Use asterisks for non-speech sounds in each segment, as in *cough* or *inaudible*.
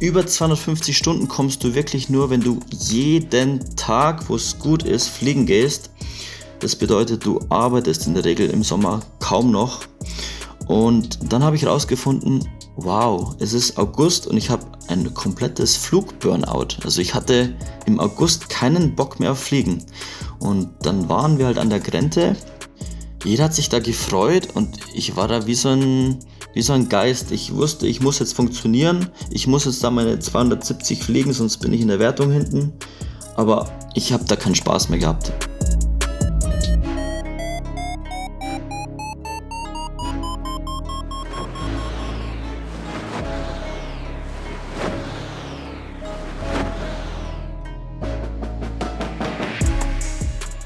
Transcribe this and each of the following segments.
über 250 Stunden kommst du wirklich nur, wenn du jeden Tag, wo es gut ist, fliegen gehst. Das bedeutet, du arbeitest in der Regel im Sommer kaum noch. Und dann habe ich herausgefunden, wow, es ist August und ich habe ein komplettes Flugburnout. Also ich hatte im August keinen Bock mehr auf Fliegen. Und dann waren wir halt an der Grenze. Jeder hat sich da gefreut und ich war da wie so ein, wie so ein Geist. Ich wusste, ich muss jetzt funktionieren. Ich muss jetzt da meine 270 fliegen, sonst bin ich in der Wertung hinten. Aber ich habe da keinen Spaß mehr gehabt.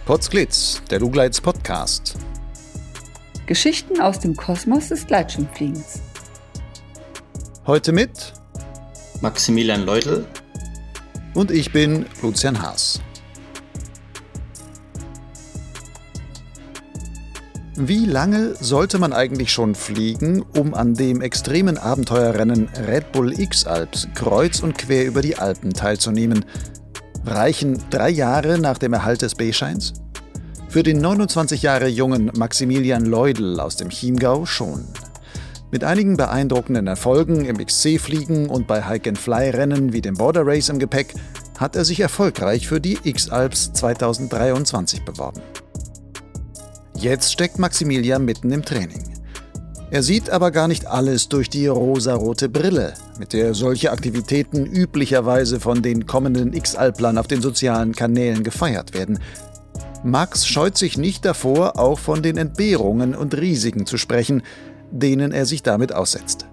Potsglitz, der Lugleits Podcast. Geschichten aus dem Kosmos des Gleitschirmfliegens. Heute mit Maximilian Leutl und ich bin Lucian Haas. Wie lange sollte man eigentlich schon fliegen, um an dem extremen Abenteuerrennen Red Bull X-Alps kreuz und quer über die Alpen teilzunehmen? Reichen drei Jahre nach dem Erhalt des B-Scheins? Für den 29 Jahre jungen Maximilian Leudl aus dem Chiemgau schon. Mit einigen beeindruckenden Erfolgen im XC-Fliegen und bei Hike-and-Fly-Rennen wie dem Border Race im Gepäck hat er sich erfolgreich für die X-Alps 2023 beworben. Jetzt steckt Maximilian mitten im Training. Er sieht aber gar nicht alles durch die rosarote Brille, mit der solche Aktivitäten üblicherweise von den kommenden X-Alplern auf den sozialen Kanälen gefeiert werden. Max scheut sich nicht davor, auch von den Entbehrungen und Risiken zu sprechen, denen er sich damit aussetzt.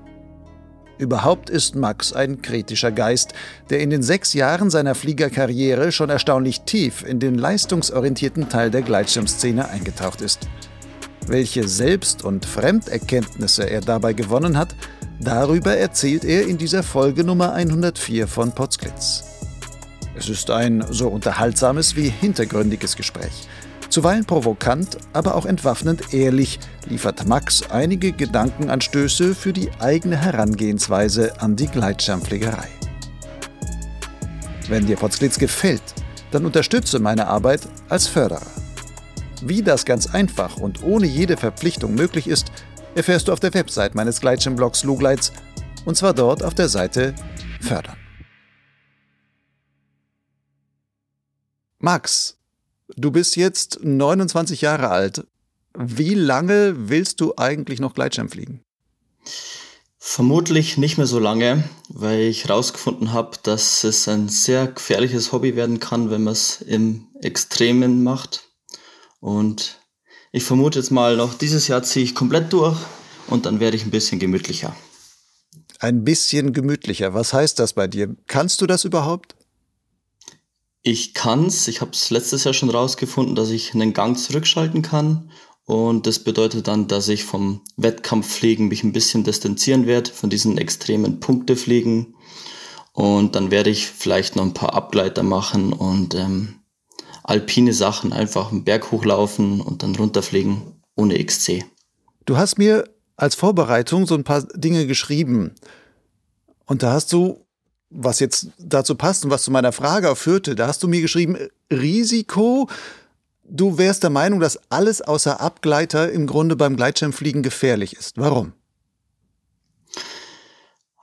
Überhaupt ist Max ein kritischer Geist, der in den sechs Jahren seiner Fliegerkarriere schon erstaunlich tief in den leistungsorientierten Teil der Gleitschirmszene eingetaucht ist. Welche Selbst- und Fremderkenntnisse er dabei gewonnen hat, darüber erzählt er in dieser Folge Nummer 104 von Potsglitz. Es ist ein so unterhaltsames wie hintergründiges Gespräch. Zuweilen provokant, aber auch entwaffnend ehrlich liefert Max einige Gedankenanstöße für die eigene Herangehensweise an die Gleitschirmpflegerei. Wenn dir Potsglitz gefällt, dann unterstütze meine Arbeit als Förderer. Wie das ganz einfach und ohne jede Verpflichtung möglich ist, erfährst du auf der Website meines Gleitschirmblogs Lugleits und zwar dort auf der Seite Fördern. Max, du bist jetzt 29 Jahre alt. Wie lange willst du eigentlich noch Gleitschirm fliegen? Vermutlich nicht mehr so lange, weil ich herausgefunden habe, dass es ein sehr gefährliches Hobby werden kann, wenn man es im Extremen macht. Und ich vermute jetzt mal noch, dieses Jahr ziehe ich komplett durch und dann werde ich ein bisschen gemütlicher. Ein bisschen gemütlicher. Was heißt das bei dir? Kannst du das überhaupt? Ich kann's. Ich habe es letztes Jahr schon rausgefunden, dass ich einen Gang zurückschalten kann. Und das bedeutet dann, dass ich vom Wettkampffliegen mich ein bisschen distanzieren werde, von diesen extremen Punktefliegen. Und dann werde ich vielleicht noch ein paar Abgleiter machen und ähm, alpine Sachen, einfach einen Berg hochlaufen und dann runterfliegen ohne XC. Du hast mir als Vorbereitung so ein paar Dinge geschrieben. Und da hast du was jetzt dazu passt und was zu meiner Frage führte, da hast du mir geschrieben, Risiko, du wärst der Meinung, dass alles außer Abgleiter im Grunde beim Gleitschirmfliegen gefährlich ist. Warum?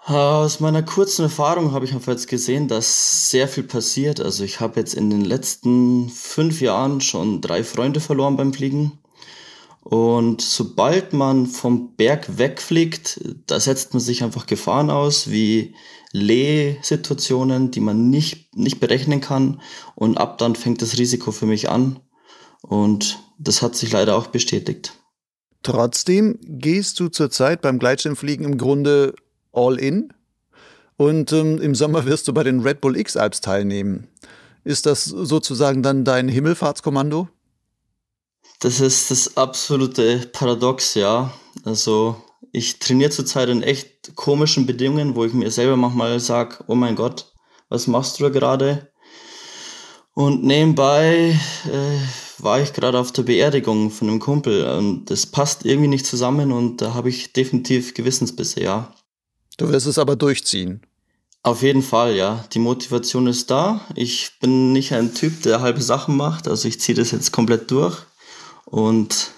Aus meiner kurzen Erfahrung habe ich einfach jetzt gesehen, dass sehr viel passiert. Also ich habe jetzt in den letzten fünf Jahren schon drei Freunde verloren beim Fliegen. Und sobald man vom Berg wegfliegt, da setzt man sich einfach Gefahren aus, wie Lehsituationen, die man nicht, nicht berechnen kann. Und ab dann fängt das Risiko für mich an. Und das hat sich leider auch bestätigt. Trotzdem gehst du zurzeit beim Gleitschirmfliegen im Grunde all in. Und ähm, im Sommer wirst du bei den Red Bull X-Alps teilnehmen. Ist das sozusagen dann dein Himmelfahrtskommando? Das ist das absolute Paradox, ja. Also ich trainiere zurzeit in echt komischen Bedingungen, wo ich mir selber manchmal sage, oh mein Gott, was machst du da gerade? Und nebenbei äh, war ich gerade auf der Beerdigung von einem Kumpel und das passt irgendwie nicht zusammen und da habe ich definitiv Gewissensbisse, ja. Du wirst es aber durchziehen. Auf jeden Fall, ja. Die Motivation ist da. Ich bin nicht ein Typ, der halbe Sachen macht. Also ich ziehe das jetzt komplett durch und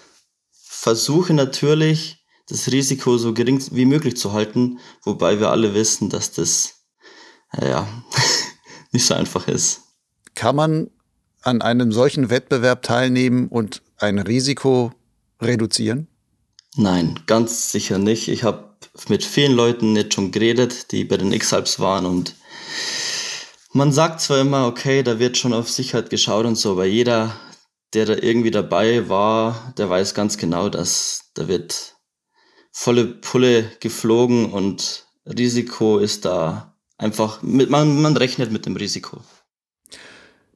versuche natürlich, das Risiko so gering wie möglich zu halten, wobei wir alle wissen, dass das, ja, *laughs* nicht so einfach ist. Kann man an einem solchen Wettbewerb teilnehmen und ein Risiko reduzieren? Nein, ganz sicher nicht. Ich habe mit vielen Leuten jetzt schon geredet, die bei den X-Alps waren und man sagt zwar immer, okay, da wird schon auf Sicherheit geschaut und so, aber jeder, der da irgendwie dabei war, der weiß ganz genau, dass da wird volle Pulle geflogen und Risiko ist da einfach, mit, man, man rechnet mit dem Risiko.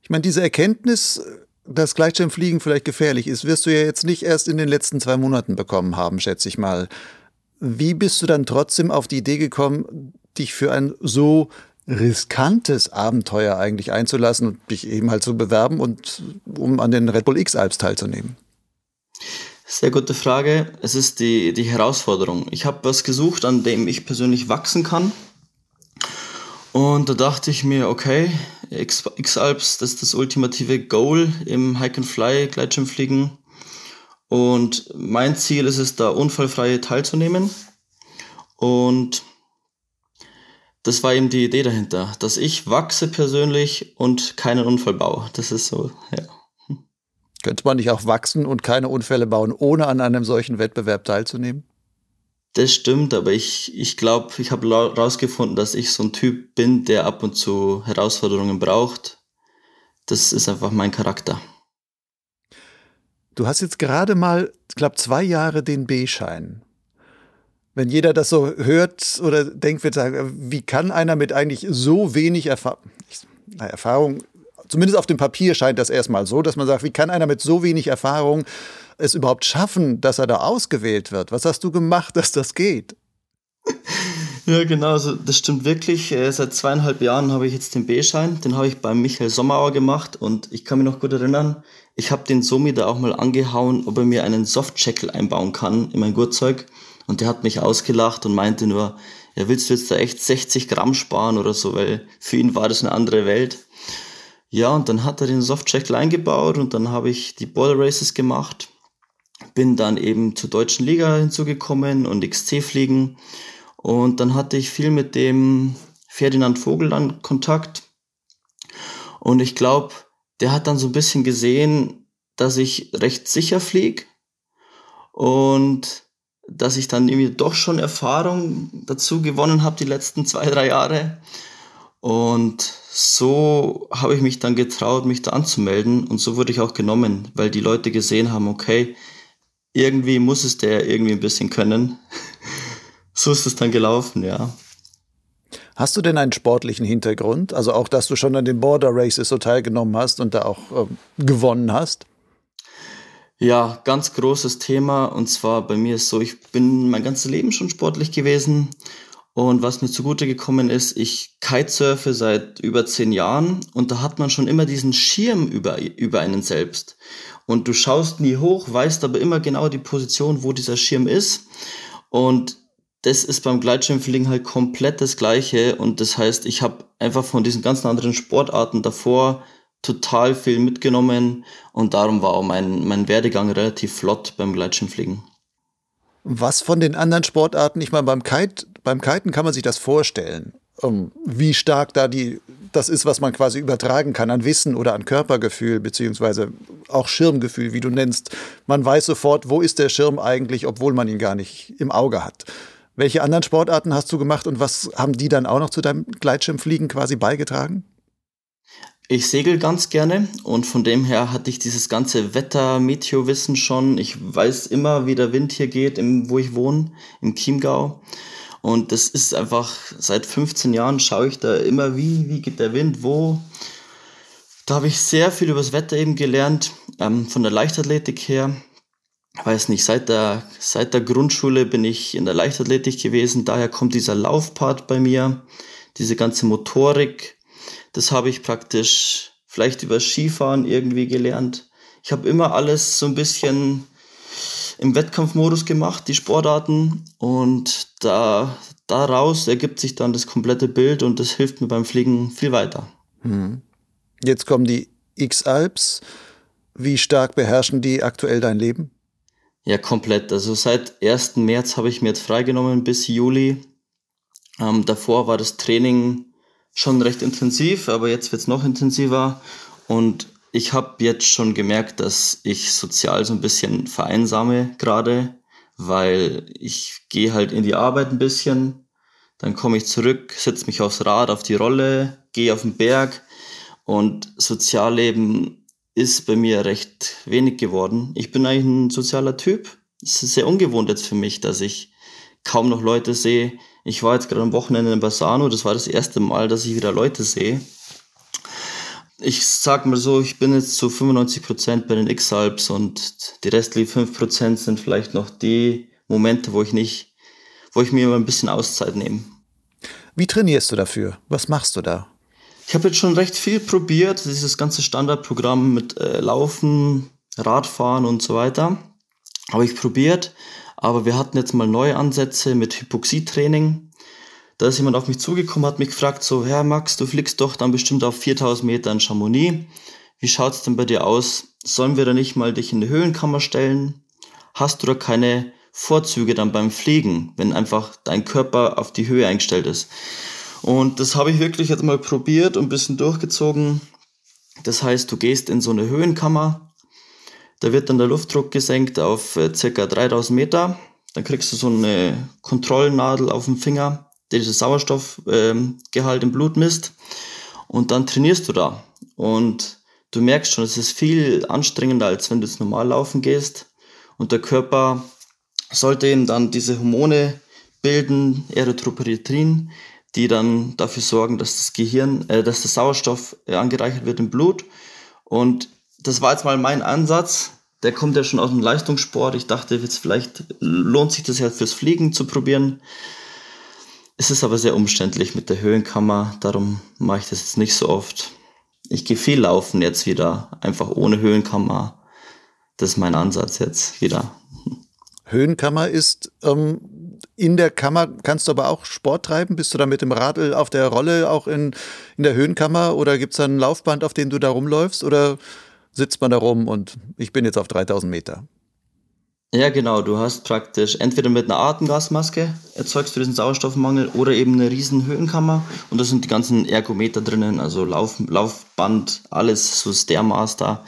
Ich meine, diese Erkenntnis, dass Gleitschirmfliegen vielleicht gefährlich ist, wirst du ja jetzt nicht erst in den letzten zwei Monaten bekommen haben, schätze ich mal. Wie bist du dann trotzdem auf die Idee gekommen, dich für ein so riskantes Abenteuer eigentlich einzulassen und dich eben halt zu bewerben und um an den Red Bull X Alps teilzunehmen? Sehr gute Frage. Es ist die, die Herausforderung. Ich habe was gesucht, an dem ich persönlich wachsen kann. Und da dachte ich mir, okay, X-Alps, das ist das ultimative Goal im Hike-and-Fly, Gleitschirmfliegen. Und mein Ziel ist es, da unfallfrei teilzunehmen. Und das war eben die Idee dahinter, dass ich wachse persönlich und keinen Unfall baue. Das ist so, ja. Könnte man nicht auch wachsen und keine Unfälle bauen, ohne an einem solchen Wettbewerb teilzunehmen? Das stimmt, aber ich, ich glaube, ich habe herausgefunden, dass ich so ein Typ bin, der ab und zu Herausforderungen braucht. Das ist einfach mein Charakter. Du hast jetzt gerade mal, ich glaube, zwei Jahre den B-Schein. Wenn jeder das so hört oder denkt, wird sagen, wie kann einer mit eigentlich so wenig Erfa Erfahrung, zumindest auf dem Papier scheint das erstmal so, dass man sagt, wie kann einer mit so wenig Erfahrung es überhaupt schaffen, dass er da ausgewählt wird? Was hast du gemacht, dass das geht? *laughs* Ja, genau, also das stimmt wirklich. Äh, seit zweieinhalb Jahren habe ich jetzt den B-Schein. Den habe ich beim Michael Sommerauer gemacht und ich kann mich noch gut erinnern, ich habe den Somi da auch mal angehauen, ob er mir einen Softcheckle einbauen kann in mein Gurtzeug. Und der hat mich ausgelacht und meinte nur, ja, willst du jetzt da echt 60 Gramm sparen oder so, weil für ihn war das eine andere Welt. Ja, und dann hat er den Softcheckle eingebaut und dann habe ich die Ball Races gemacht. Bin dann eben zur deutschen Liga hinzugekommen und XC fliegen. Und dann hatte ich viel mit dem Ferdinand Vogel dann Kontakt. Und ich glaube, der hat dann so ein bisschen gesehen, dass ich recht sicher fliege und dass ich dann irgendwie doch schon Erfahrung dazu gewonnen habe die letzten zwei, drei Jahre. Und so habe ich mich dann getraut, mich da anzumelden und so wurde ich auch genommen, weil die Leute gesehen haben, okay, irgendwie muss es der irgendwie ein bisschen können. *laughs* so ist es dann gelaufen, ja. Hast du denn einen sportlichen Hintergrund? Also auch, dass du schon an den Border Races so teilgenommen hast und da auch ähm, gewonnen hast? Ja, ganz großes Thema. Und zwar bei mir ist so, ich bin mein ganzes Leben schon sportlich gewesen. Und was mir zugute gekommen ist, ich kitesurfe seit über zehn Jahren und da hat man schon immer diesen Schirm über, über einen selbst. Und du schaust nie hoch, weißt aber immer genau die Position, wo dieser Schirm ist. Und das ist beim Gleitschirmfliegen halt komplett das Gleiche. Und das heißt, ich habe einfach von diesen ganzen anderen Sportarten davor total viel mitgenommen. Und darum war auch mein, mein Werdegang relativ flott beim Gleitschirmfliegen. Was von den anderen Sportarten, ich meine, beim, Kite, beim Kiten kann man sich das vorstellen, um, wie stark da die, das ist, was man quasi übertragen kann an Wissen oder an Körpergefühl, beziehungsweise auch Schirmgefühl, wie du nennst. Man weiß sofort, wo ist der Schirm eigentlich, obwohl man ihn gar nicht im Auge hat. Welche anderen Sportarten hast du gemacht und was haben die dann auch noch zu deinem Gleitschirmfliegen quasi beigetragen? Ich segel ganz gerne und von dem her hatte ich dieses ganze Wetter, Meteowissen schon. Ich weiß immer, wie der Wind hier geht, im, wo ich wohne, im Chiemgau. Und das ist einfach, seit 15 Jahren schaue ich da immer, wie, wie geht der Wind, wo. Da habe ich sehr viel über das Wetter eben gelernt, ähm, von der Leichtathletik her weiß nicht, seit der, seit der Grundschule bin ich in der Leichtathletik gewesen, daher kommt dieser Laufpart bei mir, diese ganze Motorik, das habe ich praktisch vielleicht über Skifahren irgendwie gelernt. Ich habe immer alles so ein bisschen im Wettkampfmodus gemacht, die Sportarten und da daraus ergibt sich dann das komplette Bild und das hilft mir beim Fliegen viel weiter. Hm. Jetzt kommen die X-Alps. Wie stark beherrschen die aktuell dein Leben? Ja, komplett. Also seit 1. März habe ich mir jetzt freigenommen bis Juli. Ähm, davor war das Training schon recht intensiv, aber jetzt wird es noch intensiver. Und ich habe jetzt schon gemerkt, dass ich sozial so ein bisschen vereinsame gerade, weil ich gehe halt in die Arbeit ein bisschen, dann komme ich zurück, setze mich aufs Rad, auf die Rolle, gehe auf den Berg und Sozialleben ist bei mir recht wenig geworden. Ich bin eigentlich ein sozialer Typ. Es ist sehr ungewohnt jetzt für mich, dass ich kaum noch Leute sehe. Ich war jetzt gerade am Wochenende in Bassano, das war das erste Mal, dass ich wieder Leute sehe. Ich sag mal so, ich bin jetzt zu 95% bei den X-Alps und die restlichen 5% sind vielleicht noch die Momente, wo ich nicht, wo ich mir immer ein bisschen Auszeit nehme. Wie trainierst du dafür? Was machst du da? Ich habe jetzt schon recht viel probiert, dieses ganze Standardprogramm mit äh, Laufen, Radfahren und so weiter. Habe ich probiert, aber wir hatten jetzt mal neue Ansätze mit Hypoxietraining. Da ist jemand auf mich zugekommen, hat mich gefragt, so, Herr Max, du fliegst doch dann bestimmt auf 4000 Meter in Chamonix. Wie schaut es denn bei dir aus? Sollen wir da nicht mal dich in die Höhenkammer stellen? Hast du da keine Vorzüge dann beim Fliegen, wenn einfach dein Körper auf die Höhe eingestellt ist? Und das habe ich wirklich jetzt mal probiert und ein bisschen durchgezogen. Das heißt, du gehst in so eine Höhenkammer, da wird dann der Luftdruck gesenkt auf äh, circa 3000 Meter. Dann kriegst du so eine Kontrollnadel auf dem Finger, die das Sauerstoffgehalt ähm, im Blut misst. Und dann trainierst du da. Und du merkst schon, es ist viel anstrengender, als wenn du jetzt normal laufen gehst. Und der Körper sollte eben dann diese Hormone bilden, Erythropoietin, die dann dafür sorgen, dass das Gehirn, äh, dass der Sauerstoff äh, angereichert wird im Blut. Und das war jetzt mal mein Ansatz. Der kommt ja schon aus dem Leistungssport. Ich dachte, jetzt vielleicht lohnt sich das ja fürs Fliegen zu probieren. Es ist aber sehr umständlich mit der Höhenkammer, darum mache ich das jetzt nicht so oft. Ich gehe viel laufen jetzt wieder, einfach ohne Höhenkammer. Das ist mein Ansatz jetzt wieder. Höhenkammer ist ähm, in der Kammer kannst du aber auch Sport treiben? Bist du da mit dem Radl auf der Rolle auch in, in der Höhenkammer oder gibt es da ein Laufband, auf dem du da rumläufst oder sitzt man da rum und ich bin jetzt auf 3000 Meter? Ja, genau. Du hast praktisch entweder mit einer Atemgasmaske erzeugst du diesen Sauerstoffmangel oder eben eine riesen Höhenkammer und da sind die ganzen Ergometer drinnen, also Lauf, Laufband, alles, so Stairmaster.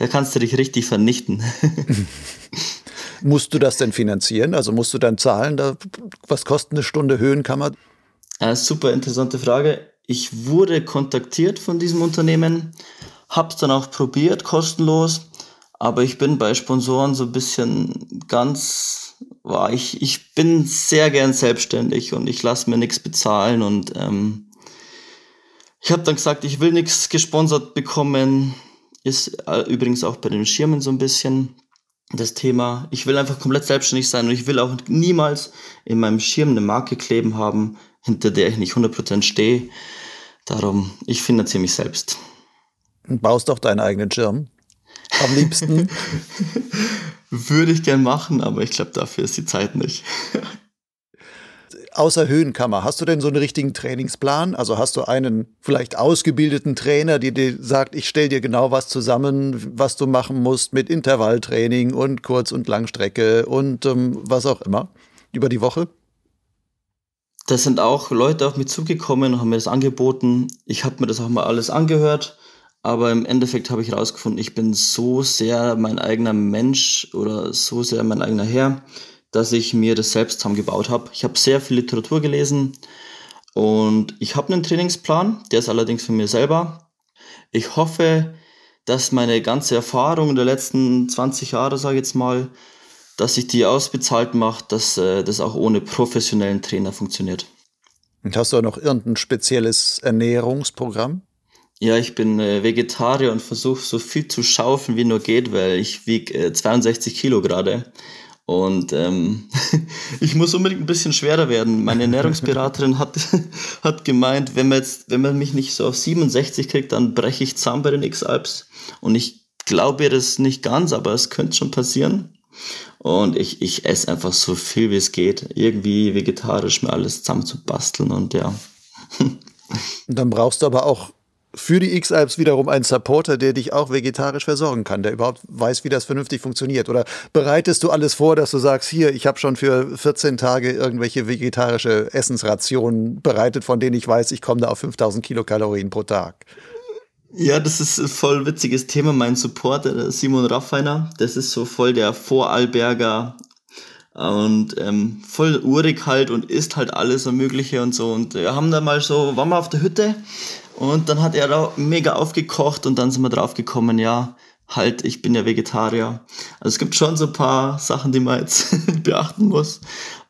Da kannst du dich richtig vernichten. *laughs* Musst du das denn finanzieren? Also musst du dann zahlen? Da, was kostet eine Stunde Höhenkammer? Äh, super interessante Frage. Ich wurde kontaktiert von diesem Unternehmen, hab's dann auch probiert, kostenlos, aber ich bin bei Sponsoren so ein bisschen ganz, war ich, ich bin sehr gern selbstständig und ich lasse mir nichts bezahlen und ähm, ich habe dann gesagt, ich will nichts gesponsert bekommen. Ist äh, übrigens auch bei den Schirmen so ein bisschen das Thema, ich will einfach komplett selbstständig sein und ich will auch niemals in meinem Schirm eine Marke kleben haben, hinter der ich nicht 100% stehe. Darum, ich finanziere mich selbst. Und baust doch deinen eigenen Schirm. Am liebsten. *laughs* Würde ich gern machen, aber ich glaube, dafür ist die Zeit nicht. *laughs* außer Höhenkammer, hast du denn so einen richtigen Trainingsplan? Also hast du einen vielleicht ausgebildeten Trainer, der dir sagt, ich stelle dir genau was zusammen, was du machen musst mit Intervalltraining und Kurz- und Langstrecke und ähm, was auch immer über die Woche? Da sind auch Leute auf mich zugekommen und haben mir das angeboten. Ich habe mir das auch mal alles angehört, aber im Endeffekt habe ich herausgefunden, ich bin so sehr mein eigener Mensch oder so sehr mein eigener Herr dass ich mir das selbst zusammengebaut habe. Ich habe sehr viel Literatur gelesen und ich habe einen Trainingsplan, der ist allerdings von mir selber. Ich hoffe, dass meine ganze Erfahrung der letzten 20 Jahre, sage ich jetzt mal, dass ich die ausbezahlt mache, dass äh, das auch ohne professionellen Trainer funktioniert. Und hast du auch noch irgendein spezielles Ernährungsprogramm? Ja, ich bin äh, Vegetarier und versuche so viel zu schaufeln wie nur geht, weil ich wiege äh, 62 Kilo gerade. Und ähm, *laughs* ich muss unbedingt ein bisschen schwerer werden. Meine Ernährungsberaterin hat, *laughs* hat gemeint, wenn man, jetzt, wenn man mich nicht so auf 67 kriegt, dann breche ich zusammen bei den X-Alps. Und ich glaube ihr das nicht ganz, aber es könnte schon passieren. Und ich, ich esse einfach so viel wie es geht, irgendwie vegetarisch mir alles zusammenzubasteln und ja. *laughs* Dann brauchst du aber auch für die X-Alps wiederum einen Supporter, der dich auch vegetarisch versorgen kann, der überhaupt weiß, wie das vernünftig funktioniert? Oder bereitest du alles vor, dass du sagst, hier, ich habe schon für 14 Tage irgendwelche vegetarische Essensrationen bereitet, von denen ich weiß, ich komme da auf 5000 Kilokalorien pro Tag? Ja, das ist ein voll witziges Thema. Mein Supporter, Simon Raffiner, das ist so voll der Vorarlberger und ähm, voll urig halt und isst halt alles Mögliche und so. Und wir haben da mal so, waren wir auf der Hütte und dann hat er da mega aufgekocht und dann sind wir drauf gekommen, ja, halt, ich bin ja Vegetarier. Also es gibt schon so ein paar Sachen, die man jetzt *laughs* beachten muss,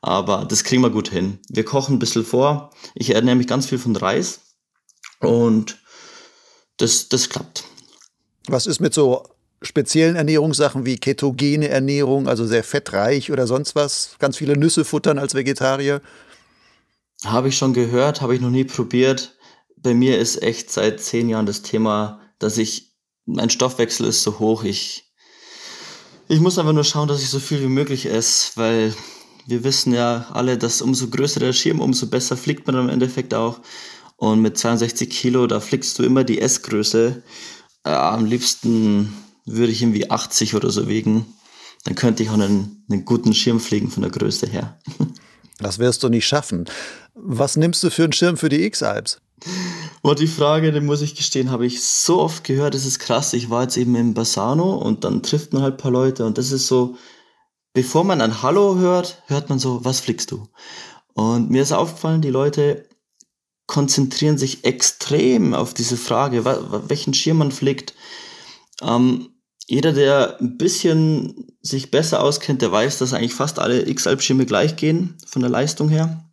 aber das kriegen wir gut hin. Wir kochen ein bisschen vor. Ich ernähre mich ganz viel von Reis und das, das klappt. Was ist mit so speziellen Ernährungssachen wie ketogene Ernährung, also sehr fettreich oder sonst was? Ganz viele Nüsse futtern als Vegetarier? Habe ich schon gehört, habe ich noch nie probiert bei mir ist echt seit zehn Jahren das Thema, dass ich, mein Stoffwechsel ist so hoch, ich, ich muss einfach nur schauen, dass ich so viel wie möglich esse, weil wir wissen ja alle, dass umso größer der Schirm, umso besser fliegt man im Endeffekt auch. Und mit 62 Kilo, da fliegst du immer die S-Größe. Äh, am liebsten würde ich irgendwie 80 oder so wiegen. Dann könnte ich auch einen, einen guten Schirm fliegen von der Größe her. *laughs* Das wirst du nicht schaffen. Was nimmst du für einen Schirm für die X-Alps? Und die Frage, die muss ich gestehen, habe ich so oft gehört, das ist krass. Ich war jetzt eben im Bassano und dann trifft man halt ein paar Leute und das ist so, bevor man ein Hallo hört, hört man so, was fliegst du? Und mir ist aufgefallen, die Leute konzentrieren sich extrem auf diese Frage, welchen Schirm man fliegt. Ähm, jeder, der ein bisschen sich besser auskennt, der weiß, dass eigentlich fast alle X-Alp-Schirme gleich gehen, von der Leistung her.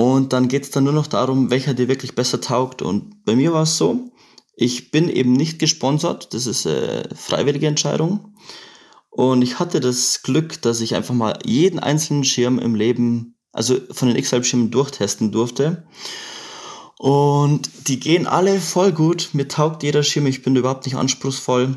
Und dann geht es dann nur noch darum, welcher dir wirklich besser taugt. Und bei mir war es so, ich bin eben nicht gesponsert, das ist eine freiwillige Entscheidung. Und ich hatte das Glück, dass ich einfach mal jeden einzelnen Schirm im Leben, also von den X-Halb-Schirmen durchtesten durfte. Und die gehen alle voll gut. Mir taugt jeder Schirm, ich bin überhaupt nicht anspruchsvoll.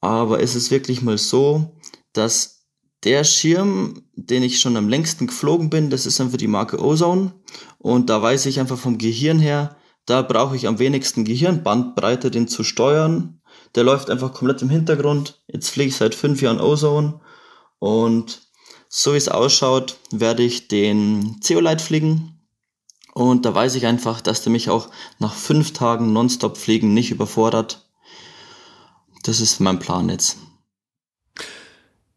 Aber es ist wirklich mal so, dass der Schirm, den ich schon am längsten geflogen bin, das ist einfach die Marke Ozone. Und da weiß ich einfach vom Gehirn her, da brauche ich am wenigsten Gehirnbandbreite, den zu steuern. Der läuft einfach komplett im Hintergrund. Jetzt fliege ich seit fünf Jahren Ozone. Und so wie es ausschaut, werde ich den Zeolite fliegen. Und da weiß ich einfach, dass der mich auch nach fünf Tagen Nonstop fliegen nicht überfordert. Das ist mein Plan jetzt.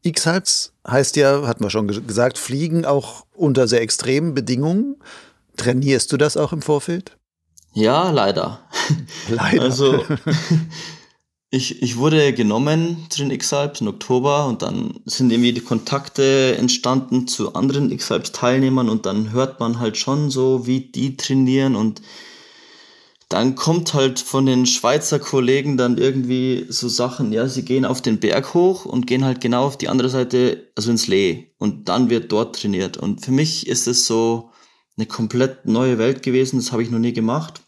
X-Hals heißt ja, hatten wir schon gesagt, Fliegen auch unter sehr extremen Bedingungen. Trainierst du das auch im Vorfeld? Ja, leider. Leider. Also *laughs* ich, ich wurde genommen zu den X-Alps im Oktober und dann sind irgendwie die Kontakte entstanden zu anderen X-Alps-Teilnehmern und dann hört man halt schon so, wie die trainieren und dann kommt halt von den Schweizer Kollegen dann irgendwie so Sachen, ja, sie gehen auf den Berg hoch und gehen halt genau auf die andere Seite, also ins Lee und dann wird dort trainiert. Und für mich ist es so eine komplett neue Welt gewesen, das habe ich noch nie gemacht.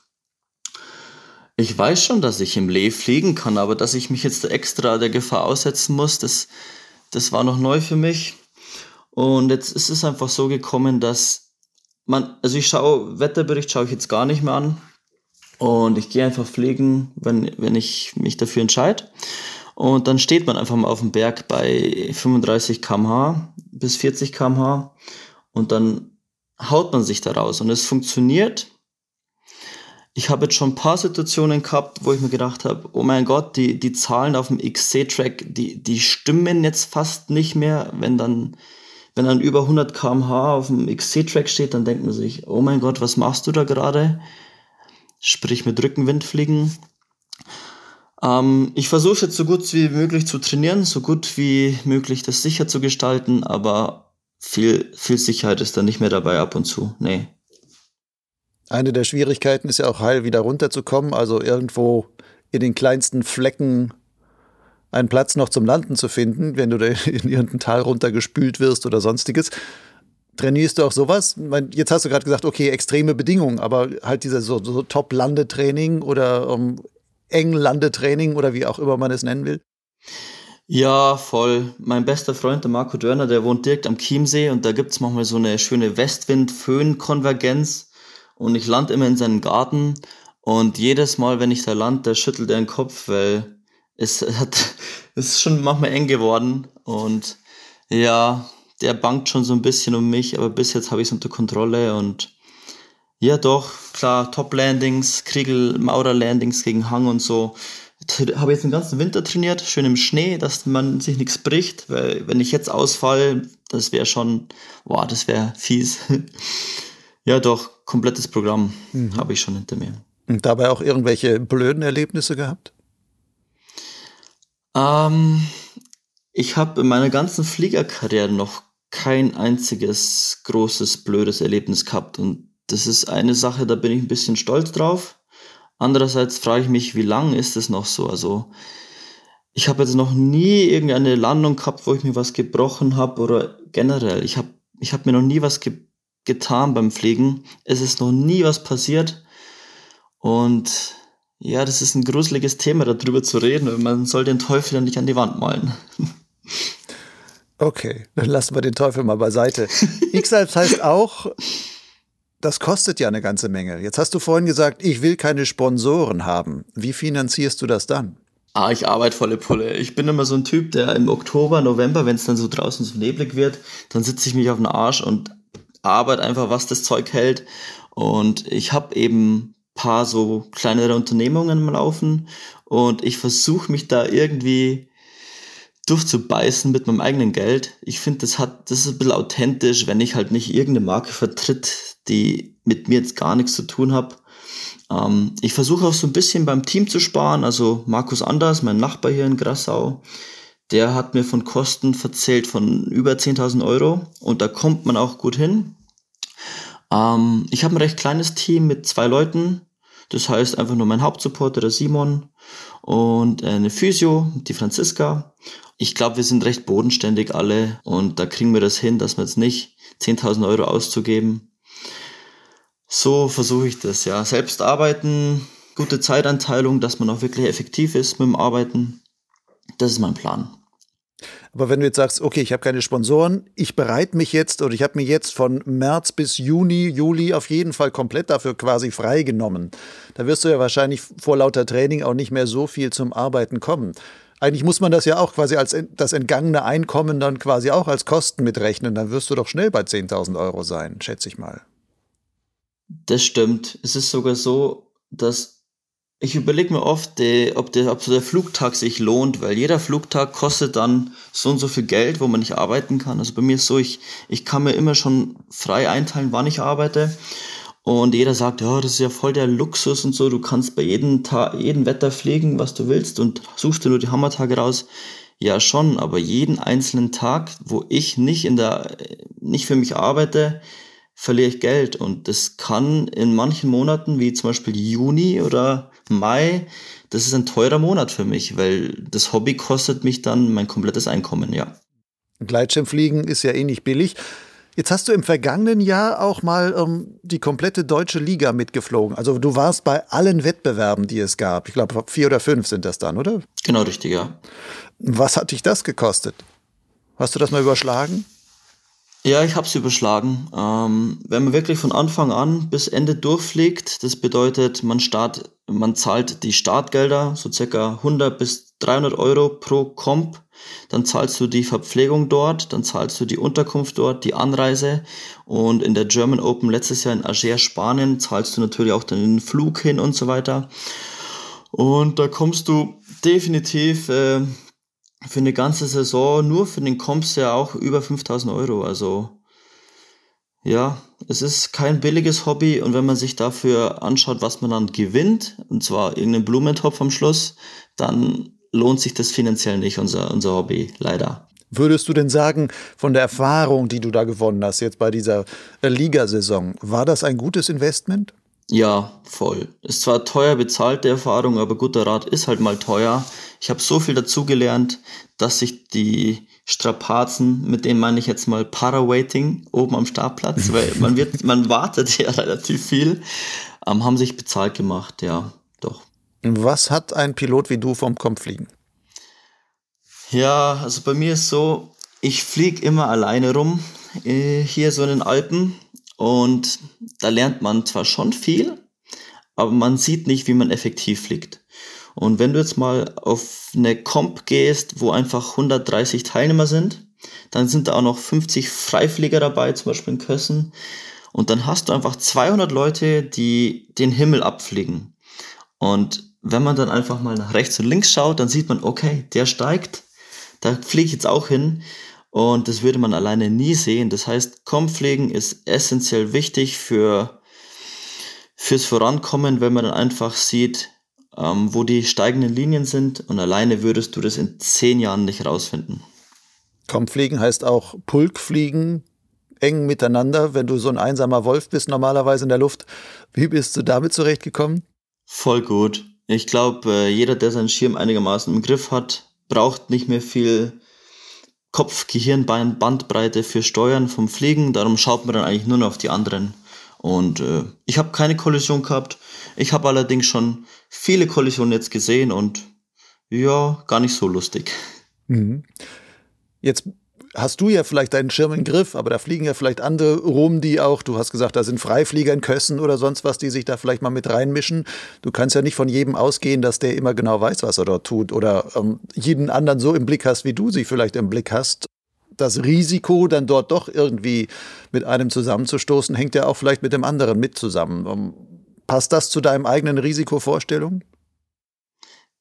Ich weiß schon, dass ich im Lee fliegen kann, aber dass ich mich jetzt extra der Gefahr aussetzen muss, das, das war noch neu für mich. Und jetzt ist es einfach so gekommen, dass man, also ich schaue, Wetterbericht schaue ich jetzt gar nicht mehr an, und ich gehe einfach fliegen, wenn, wenn ich mich dafür entscheide. Und dann steht man einfach mal auf dem Berg bei 35 km/h bis 40 km/h und dann haut man sich da raus. Und es funktioniert. Ich habe jetzt schon ein paar Situationen gehabt, wo ich mir gedacht habe, oh mein Gott, die, die Zahlen auf dem XC-Track, die, die stimmen jetzt fast nicht mehr. Wenn dann, wenn dann über 100 km/h auf dem XC-Track steht, dann denkt man sich, oh mein Gott, was machst du da gerade? Sprich mit Rückenwind fliegen. Ähm, ich versuche jetzt so gut wie möglich zu trainieren, so gut wie möglich das sicher zu gestalten, aber viel, viel Sicherheit ist da nicht mehr dabei ab und zu. Nee. Eine der Schwierigkeiten ist ja auch heil wieder runterzukommen, also irgendwo in den kleinsten Flecken einen Platz noch zum Landen zu finden, wenn du da *laughs* in irgendein Tal runtergespült wirst oder sonstiges. Trainierst du auch sowas? Jetzt hast du gerade gesagt, okay, extreme Bedingungen, aber halt dieser so, so Top-Landetraining oder um, eng Landetraining oder wie auch immer man es nennen will? Ja, voll. Mein bester Freund, der Marco Dörner, der wohnt direkt am Chiemsee und da gibt's manchmal so eine schöne Westwind-Föhn-Konvergenz und ich lande immer in seinen Garten und jedes Mal, wenn ich da lande, da schüttelt er den Kopf, weil es *laughs* hat, es ist schon manchmal eng geworden und ja, der bangt schon so ein bisschen um mich, aber bis jetzt habe ich es unter Kontrolle und ja doch, klar, Top-Landings, Kriegel-Maurer-Landings gegen Hang und so habe jetzt den ganzen Winter trainiert, schön im Schnee, dass man sich nichts bricht, weil wenn ich jetzt ausfall, das wäre schon, boah, das wäre fies. *laughs* ja, doch, komplettes Programm mhm. habe ich schon hinter mir. Und dabei auch irgendwelche blöden Erlebnisse gehabt? Ähm, ich habe in meiner ganzen Fliegerkarriere noch kein einziges großes blödes Erlebnis gehabt und das ist eine Sache, da bin ich ein bisschen stolz drauf. Andererseits frage ich mich, wie lang ist es noch so? Also ich habe jetzt noch nie irgendeine Landung gehabt, wo ich mir was gebrochen habe oder generell. Ich habe ich hab mir noch nie was ge getan beim Fliegen. Es ist noch nie was passiert. Und ja, das ist ein gruseliges Thema, darüber zu reden. Man soll den Teufel ja nicht an die Wand malen. *laughs* Okay, dann lassen wir den Teufel mal beiseite. X-Alps heißt auch, das kostet ja eine ganze Menge. Jetzt hast du vorhin gesagt, ich will keine Sponsoren haben. Wie finanzierst du das dann? Ah, ich arbeite volle Pulle. Ich bin immer so ein Typ, der im Oktober, November, wenn es dann so draußen so neblig wird, dann sitze ich mich auf den Arsch und arbeite einfach, was das Zeug hält. Und ich habe eben paar so kleinere Unternehmungen am Laufen und ich versuche mich da irgendwie durchzubeißen mit meinem eigenen Geld. Ich finde, das hat, das ist ein bisschen authentisch, wenn ich halt nicht irgendeine Marke vertritt, die mit mir jetzt gar nichts zu tun hat. Ähm, ich versuche auch so ein bisschen beim Team zu sparen. Also Markus Anders, mein Nachbar hier in Grassau, der hat mir von Kosten verzählt von über 10.000 Euro und da kommt man auch gut hin. Ähm, ich habe ein recht kleines Team mit zwei Leuten. Das heißt einfach nur mein Hauptsupporter, der Simon und eine Physio, die Franziska. Ich glaube, wir sind recht bodenständig alle und da kriegen wir das hin, dass wir jetzt nicht 10.000 Euro auszugeben, so versuche ich das, ja. Selbst arbeiten, gute Zeitanteilung, dass man auch wirklich effektiv ist mit dem Arbeiten. Das ist mein Plan. Aber wenn du jetzt sagst, okay, ich habe keine Sponsoren, ich bereite mich jetzt oder ich habe mir jetzt von März bis Juni, Juli auf jeden Fall komplett dafür quasi freigenommen, da wirst du ja wahrscheinlich vor lauter Training auch nicht mehr so viel zum Arbeiten kommen. Eigentlich muss man das ja auch quasi als das entgangene Einkommen dann quasi auch als Kosten mitrechnen. Dann wirst du doch schnell bei 10.000 Euro sein, schätze ich mal. Das stimmt. Es ist sogar so, dass ich überlege mir oft, die, ob, der, ob der Flugtag sich lohnt, weil jeder Flugtag kostet dann so und so viel Geld, wo man nicht arbeiten kann. Also bei mir ist so, ich, ich kann mir immer schon frei einteilen, wann ich arbeite. Und jeder sagt, ja, das ist ja voll der Luxus und so, du kannst bei jedem Tag, jedem Wetter fliegen, was du willst und suchst dir nur die Hammertage raus. Ja, schon, aber jeden einzelnen Tag, wo ich nicht in der, nicht für mich arbeite, verliere ich Geld. Und das kann in manchen Monaten, wie zum Beispiel Juni oder Mai, das ist ein teurer Monat für mich, weil das Hobby kostet mich dann mein komplettes Einkommen, ja. Gleitschirmfliegen ist ja eh nicht billig. Jetzt hast du im vergangenen Jahr auch mal ähm, die komplette deutsche Liga mitgeflogen. Also du warst bei allen Wettbewerben, die es gab. Ich glaube, vier oder fünf sind das dann, oder? Genau, richtig, ja. Was hat dich das gekostet? Hast du das mal überschlagen? Ja, ich habe es überschlagen. Ähm, wenn man wirklich von Anfang an bis Ende durchfliegt, das bedeutet, man, start, man zahlt die Startgelder, so circa 100 bis 300 Euro pro Comp. Dann zahlst du die Verpflegung dort, dann zahlst du die Unterkunft dort, die Anreise. Und in der German Open letztes Jahr in Alger, Spanien, zahlst du natürlich auch den Flug hin und so weiter. Und da kommst du definitiv... Äh, für eine ganze Saison nur für den Comps ja auch über 5000 Euro. Also ja, es ist kein billiges Hobby und wenn man sich dafür anschaut, was man dann gewinnt, und zwar irgendeinen Blumentopf am Schluss, dann lohnt sich das finanziell nicht, unser, unser Hobby, leider. Würdest du denn sagen, von der Erfahrung, die du da gewonnen hast, jetzt bei dieser Ligasaison, war das ein gutes Investment? Ja, voll. Ist zwar teuer bezahlte Erfahrung, aber guter Rat ist halt mal teuer. Ich habe so viel dazugelernt, dass sich die Strapazen, mit denen meine ich jetzt mal Parawaiting oben am Startplatz, *laughs* weil man wird, man wartet ja relativ viel, ähm, haben sich bezahlt gemacht, ja, doch. Was hat ein Pilot wie du vom Kopf fliegen? Ja, also bei mir ist so, ich fliege immer alleine rum, äh, hier so in den Alpen. Und da lernt man zwar schon viel, aber man sieht nicht, wie man effektiv fliegt. Und wenn du jetzt mal auf eine Comp gehst, wo einfach 130 Teilnehmer sind, dann sind da auch noch 50 Freiflieger dabei, zum Beispiel in Kössen. Und dann hast du einfach 200 Leute, die den Himmel abfliegen. Und wenn man dann einfach mal nach rechts und links schaut, dann sieht man, okay, der steigt, da fliege ich jetzt auch hin. Und das würde man alleine nie sehen. Das heißt, Kompflegen ist essentiell wichtig für, fürs Vorankommen, wenn man dann einfach sieht, ähm, wo die steigenden Linien sind. Und alleine würdest du das in zehn Jahren nicht rausfinden. Kompfliegen heißt auch Pulkfliegen, eng miteinander. Wenn du so ein einsamer Wolf bist, normalerweise in der Luft, wie bist du damit zurechtgekommen? Voll gut. Ich glaube, äh, jeder, der seinen Schirm einigermaßen im Griff hat, braucht nicht mehr viel Kopf, Gehirn, Bein, Bandbreite für Steuern vom Fliegen. Darum schaut man dann eigentlich nur noch auf die anderen. Und äh, ich habe keine Kollision gehabt. Ich habe allerdings schon viele Kollisionen jetzt gesehen und ja, gar nicht so lustig. Mhm. Jetzt hast du ja vielleicht deinen Schirm im Griff, aber da fliegen ja vielleicht andere rum, die auch, du hast gesagt, da sind Freiflieger in Kössen oder sonst was, die sich da vielleicht mal mit reinmischen. Du kannst ja nicht von jedem ausgehen, dass der immer genau weiß, was er dort tut oder ähm, jeden anderen so im Blick hast, wie du sie vielleicht im Blick hast. Das Risiko, dann dort doch irgendwie mit einem zusammenzustoßen, hängt ja auch vielleicht mit dem anderen mit zusammen. Ähm, passt das zu deinem eigenen Risikovorstellung?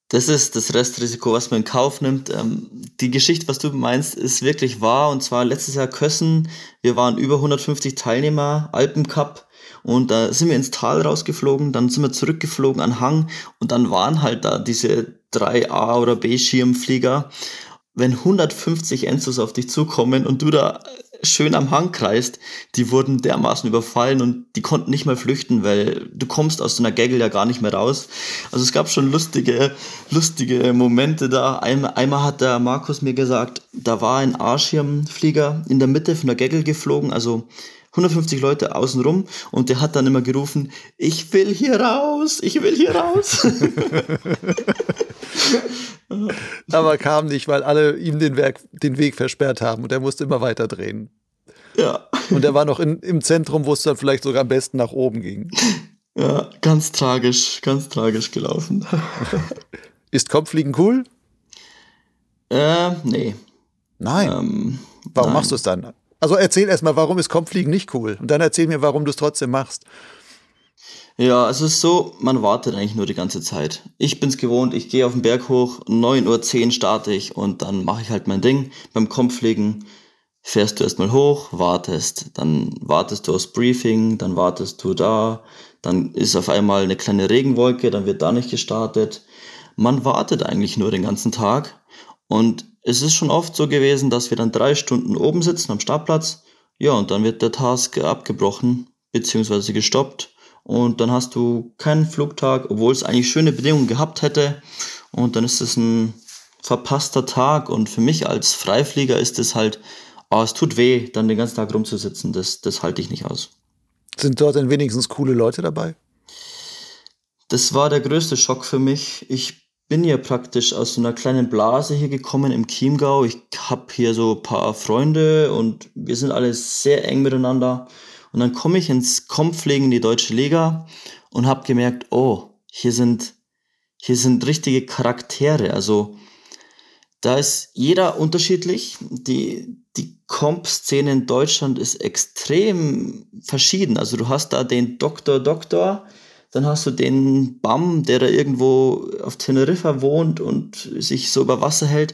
Das ist das Restrisiko, was man in Kauf nimmt. Ähm, die Geschichte, was du meinst, ist wirklich wahr. Und zwar letztes Jahr Kössen. Wir waren über 150 Teilnehmer, Alpencup. Und da sind wir ins Tal rausgeflogen, dann sind wir zurückgeflogen an Hang und dann waren halt da diese drei A- oder B-Schirmflieger. Wenn 150 Enzos auf dich zukommen und du da schön am Hang kreist, die wurden dermaßen überfallen und die konnten nicht mehr flüchten, weil du kommst aus so einer Gaggle ja gar nicht mehr raus. Also es gab schon lustige, lustige Momente da. Einmal, einmal hat der Markus mir gesagt, da war ein A-Schirmflieger in der Mitte von der Gaggle geflogen, also 150 Leute außenrum und der hat dann immer gerufen, ich will hier raus, ich will hier raus. *laughs* *laughs* *laughs* Aber kam nicht, weil alle ihm den, Werk, den Weg versperrt haben und er musste immer weiter drehen. Ja. Und er war noch in, im Zentrum, wo es dann vielleicht sogar am besten nach oben ging. *laughs* Ja, ganz tragisch, ganz tragisch gelaufen. *laughs* Ist Kopffliegen cool? Äh, nee. Nein. Ähm, warum nein. machst du es dann? Also erzähl erstmal, warum ist Kopffliegen nicht cool? Und dann erzähl mir, warum du es trotzdem machst. Ja, es ist so, man wartet eigentlich nur die ganze Zeit. Ich bin's gewohnt, ich gehe auf den Berg hoch, 9.10 Uhr starte ich und dann mache ich halt mein Ding. Beim Kopffliegen fährst du erstmal hoch, wartest, dann wartest du aufs Briefing, dann wartest du da, dann ist auf einmal eine kleine Regenwolke, dann wird da nicht gestartet. Man wartet eigentlich nur den ganzen Tag und es ist schon oft so gewesen, dass wir dann drei Stunden oben sitzen am Startplatz, ja, und dann wird der Task abgebrochen, beziehungsweise gestoppt und dann hast du keinen Flugtag, obwohl es eigentlich schöne Bedingungen gehabt hätte und dann ist es ein verpasster Tag und für mich als Freiflieger ist es halt, oh, es tut weh, dann den ganzen Tag rumzusitzen, das, das halte ich nicht aus. Sind dort denn wenigstens coole Leute dabei? Das war der größte Schock für mich. Ich bin ja praktisch aus so einer kleinen Blase hier gekommen im Chiemgau. Ich habe hier so ein paar Freunde und wir sind alle sehr eng miteinander. Und dann komme ich ins Kompflegen in die deutsche Liga und habe gemerkt, oh, hier sind, hier sind richtige Charaktere. Also da ist jeder unterschiedlich. Die, die Comp-Szene in Deutschland ist extrem verschieden. Also du hast da den Doktor Doktor, dann hast du den Bam, der da irgendwo auf Teneriffa wohnt und sich so über Wasser hält.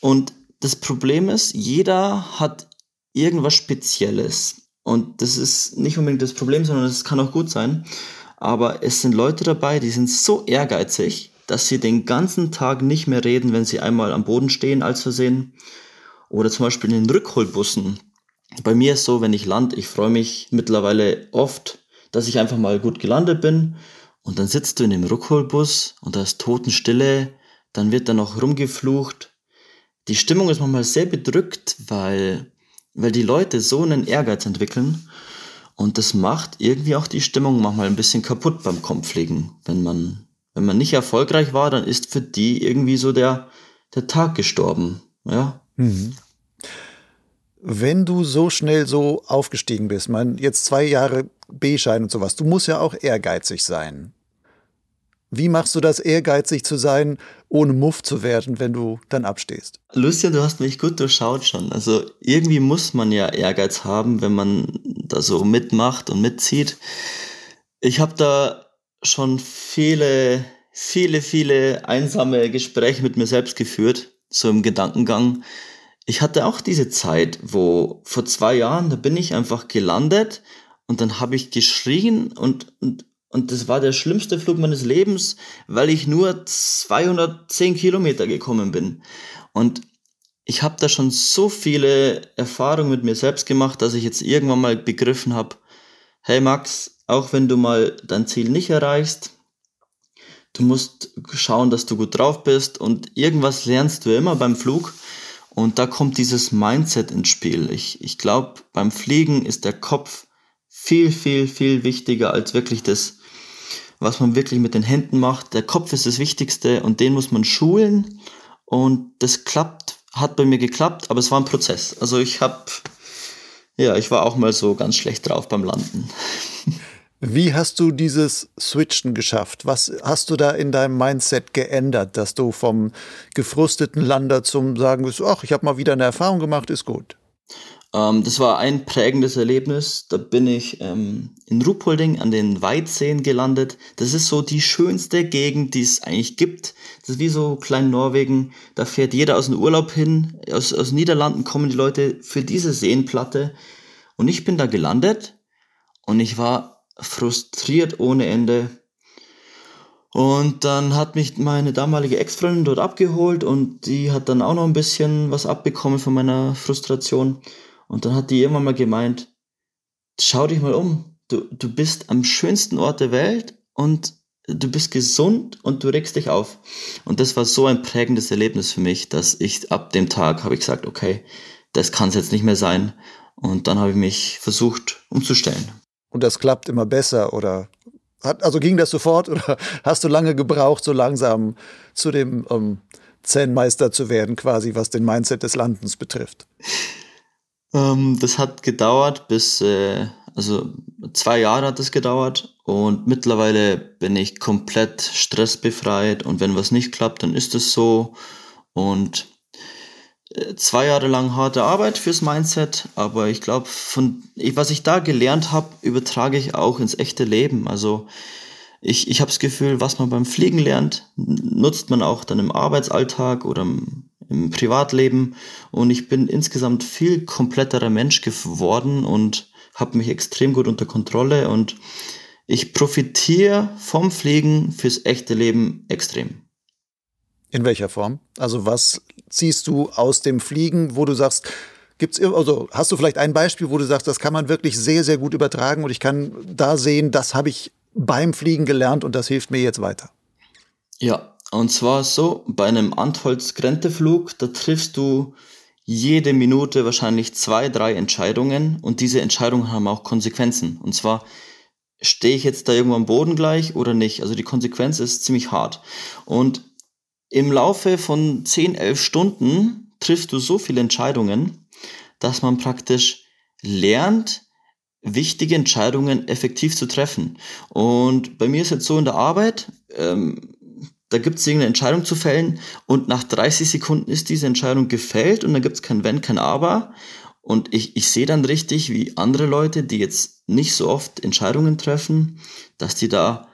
Und das Problem ist, jeder hat irgendwas Spezielles. Und das ist nicht unbedingt das Problem, sondern es kann auch gut sein. Aber es sind Leute dabei, die sind so ehrgeizig, dass sie den ganzen Tag nicht mehr reden, wenn sie einmal am Boden stehen als Versehen. Oder zum Beispiel in den Rückholbussen. Bei mir ist so, wenn ich lande, ich freue mich mittlerweile oft, dass ich einfach mal gut gelandet bin. Und dann sitzt du in dem Rückholbus und da ist Totenstille, dann wird da noch rumgeflucht. Die Stimmung ist manchmal sehr bedrückt, weil weil die Leute so einen Ehrgeiz entwickeln und das macht irgendwie auch die Stimmung manchmal ein bisschen kaputt beim Kompflegen. Wenn man, wenn man nicht erfolgreich war, dann ist für die irgendwie so der, der Tag gestorben. Ja. Mhm. Wenn du so schnell so aufgestiegen bist, man jetzt zwei Jahre B-Schein und sowas, du musst ja auch ehrgeizig sein. Wie machst du das, ehrgeizig zu sein, ohne Muff zu werden, wenn du dann abstehst? Lucian, du hast mich gut durchschaut schon. Also irgendwie muss man ja Ehrgeiz haben, wenn man da so mitmacht und mitzieht. Ich habe da schon viele, viele, viele einsame Gespräche mit mir selbst geführt, so im Gedankengang. Ich hatte auch diese Zeit, wo vor zwei Jahren, da bin ich einfach gelandet und dann habe ich geschrien und, und und das war der schlimmste Flug meines Lebens, weil ich nur 210 Kilometer gekommen bin. Und ich habe da schon so viele Erfahrungen mit mir selbst gemacht, dass ich jetzt irgendwann mal begriffen habe, hey Max, auch wenn du mal dein Ziel nicht erreichst, du musst schauen, dass du gut drauf bist und irgendwas lernst du immer beim Flug. Und da kommt dieses Mindset ins Spiel. Ich, ich glaube, beim Fliegen ist der Kopf viel, viel, viel wichtiger als wirklich das was man wirklich mit den Händen macht. Der Kopf ist das Wichtigste und den muss man schulen. Und das klappt, hat bei mir geklappt, aber es war ein Prozess. Also ich habe, ja, ich war auch mal so ganz schlecht drauf beim Landen. *laughs* Wie hast du dieses Switchen geschafft? Was hast du da in deinem Mindset geändert, dass du vom gefrusteten Lander zum sagen bist, ach, ich habe mal wieder eine Erfahrung gemacht, ist gut? Ähm, das war ein prägendes Erlebnis. Da bin ich ähm, in Ruhpolding an den Weitseen gelandet. Das ist so die schönste Gegend, die es eigentlich gibt. Das ist wie so klein Norwegen. Da fährt jeder aus dem Urlaub hin. Aus, aus Niederlanden kommen die Leute für diese Seenplatte. Und ich bin da gelandet und ich war frustriert ohne Ende. Und dann hat mich meine damalige Ex-Freundin dort abgeholt und die hat dann auch noch ein bisschen was abbekommen von meiner Frustration. Und dann hat die irgendwann mal gemeint, schau dich mal um. Du, du bist am schönsten Ort der Welt und du bist gesund und du regst dich auf. Und das war so ein prägendes Erlebnis für mich, dass ich ab dem Tag habe ich gesagt, okay, das kann es jetzt nicht mehr sein. Und dann habe ich mich versucht umzustellen. Und das klappt immer besser oder hat, also ging das sofort *laughs* oder hast du lange gebraucht, so langsam zu dem ähm, Zen-Meister zu werden, quasi was den Mindset des Landens betrifft? Ähm, das hat gedauert bis, äh, also zwei Jahre hat es gedauert und mittlerweile bin ich komplett stressbefreit und wenn was nicht klappt, dann ist es so und äh, zwei Jahre lang harte Arbeit fürs Mindset, aber ich glaube, von was ich da gelernt habe, übertrage ich auch ins echte Leben. Also ich, ich habe das Gefühl, was man beim Fliegen lernt, nutzt man auch dann im Arbeitsalltag oder im im Privatleben und ich bin insgesamt viel kompletterer Mensch geworden und habe mich extrem gut unter Kontrolle und ich profitiere vom Fliegen fürs echte Leben extrem. In welcher Form? Also was ziehst du aus dem Fliegen, wo du sagst, gibt's also hast du vielleicht ein Beispiel, wo du sagst, das kann man wirklich sehr sehr gut übertragen und ich kann da sehen, das habe ich beim Fliegen gelernt und das hilft mir jetzt weiter. Ja, und zwar so, bei einem Antholz-Grente-Flug, da triffst du jede Minute wahrscheinlich zwei, drei Entscheidungen und diese Entscheidungen haben auch Konsequenzen. Und zwar, stehe ich jetzt da irgendwo am Boden gleich oder nicht? Also die Konsequenz ist ziemlich hart. Und im Laufe von 10, 11 Stunden triffst du so viele Entscheidungen, dass man praktisch lernt, wichtige Entscheidungen effektiv zu treffen. Und bei mir ist jetzt so in der Arbeit, ähm, da gibt es irgendeine Entscheidung zu fällen und nach 30 Sekunden ist diese Entscheidung gefällt und dann gibt es kein Wenn, kein Aber. Und ich, ich sehe dann richtig, wie andere Leute, die jetzt nicht so oft Entscheidungen treffen, dass die da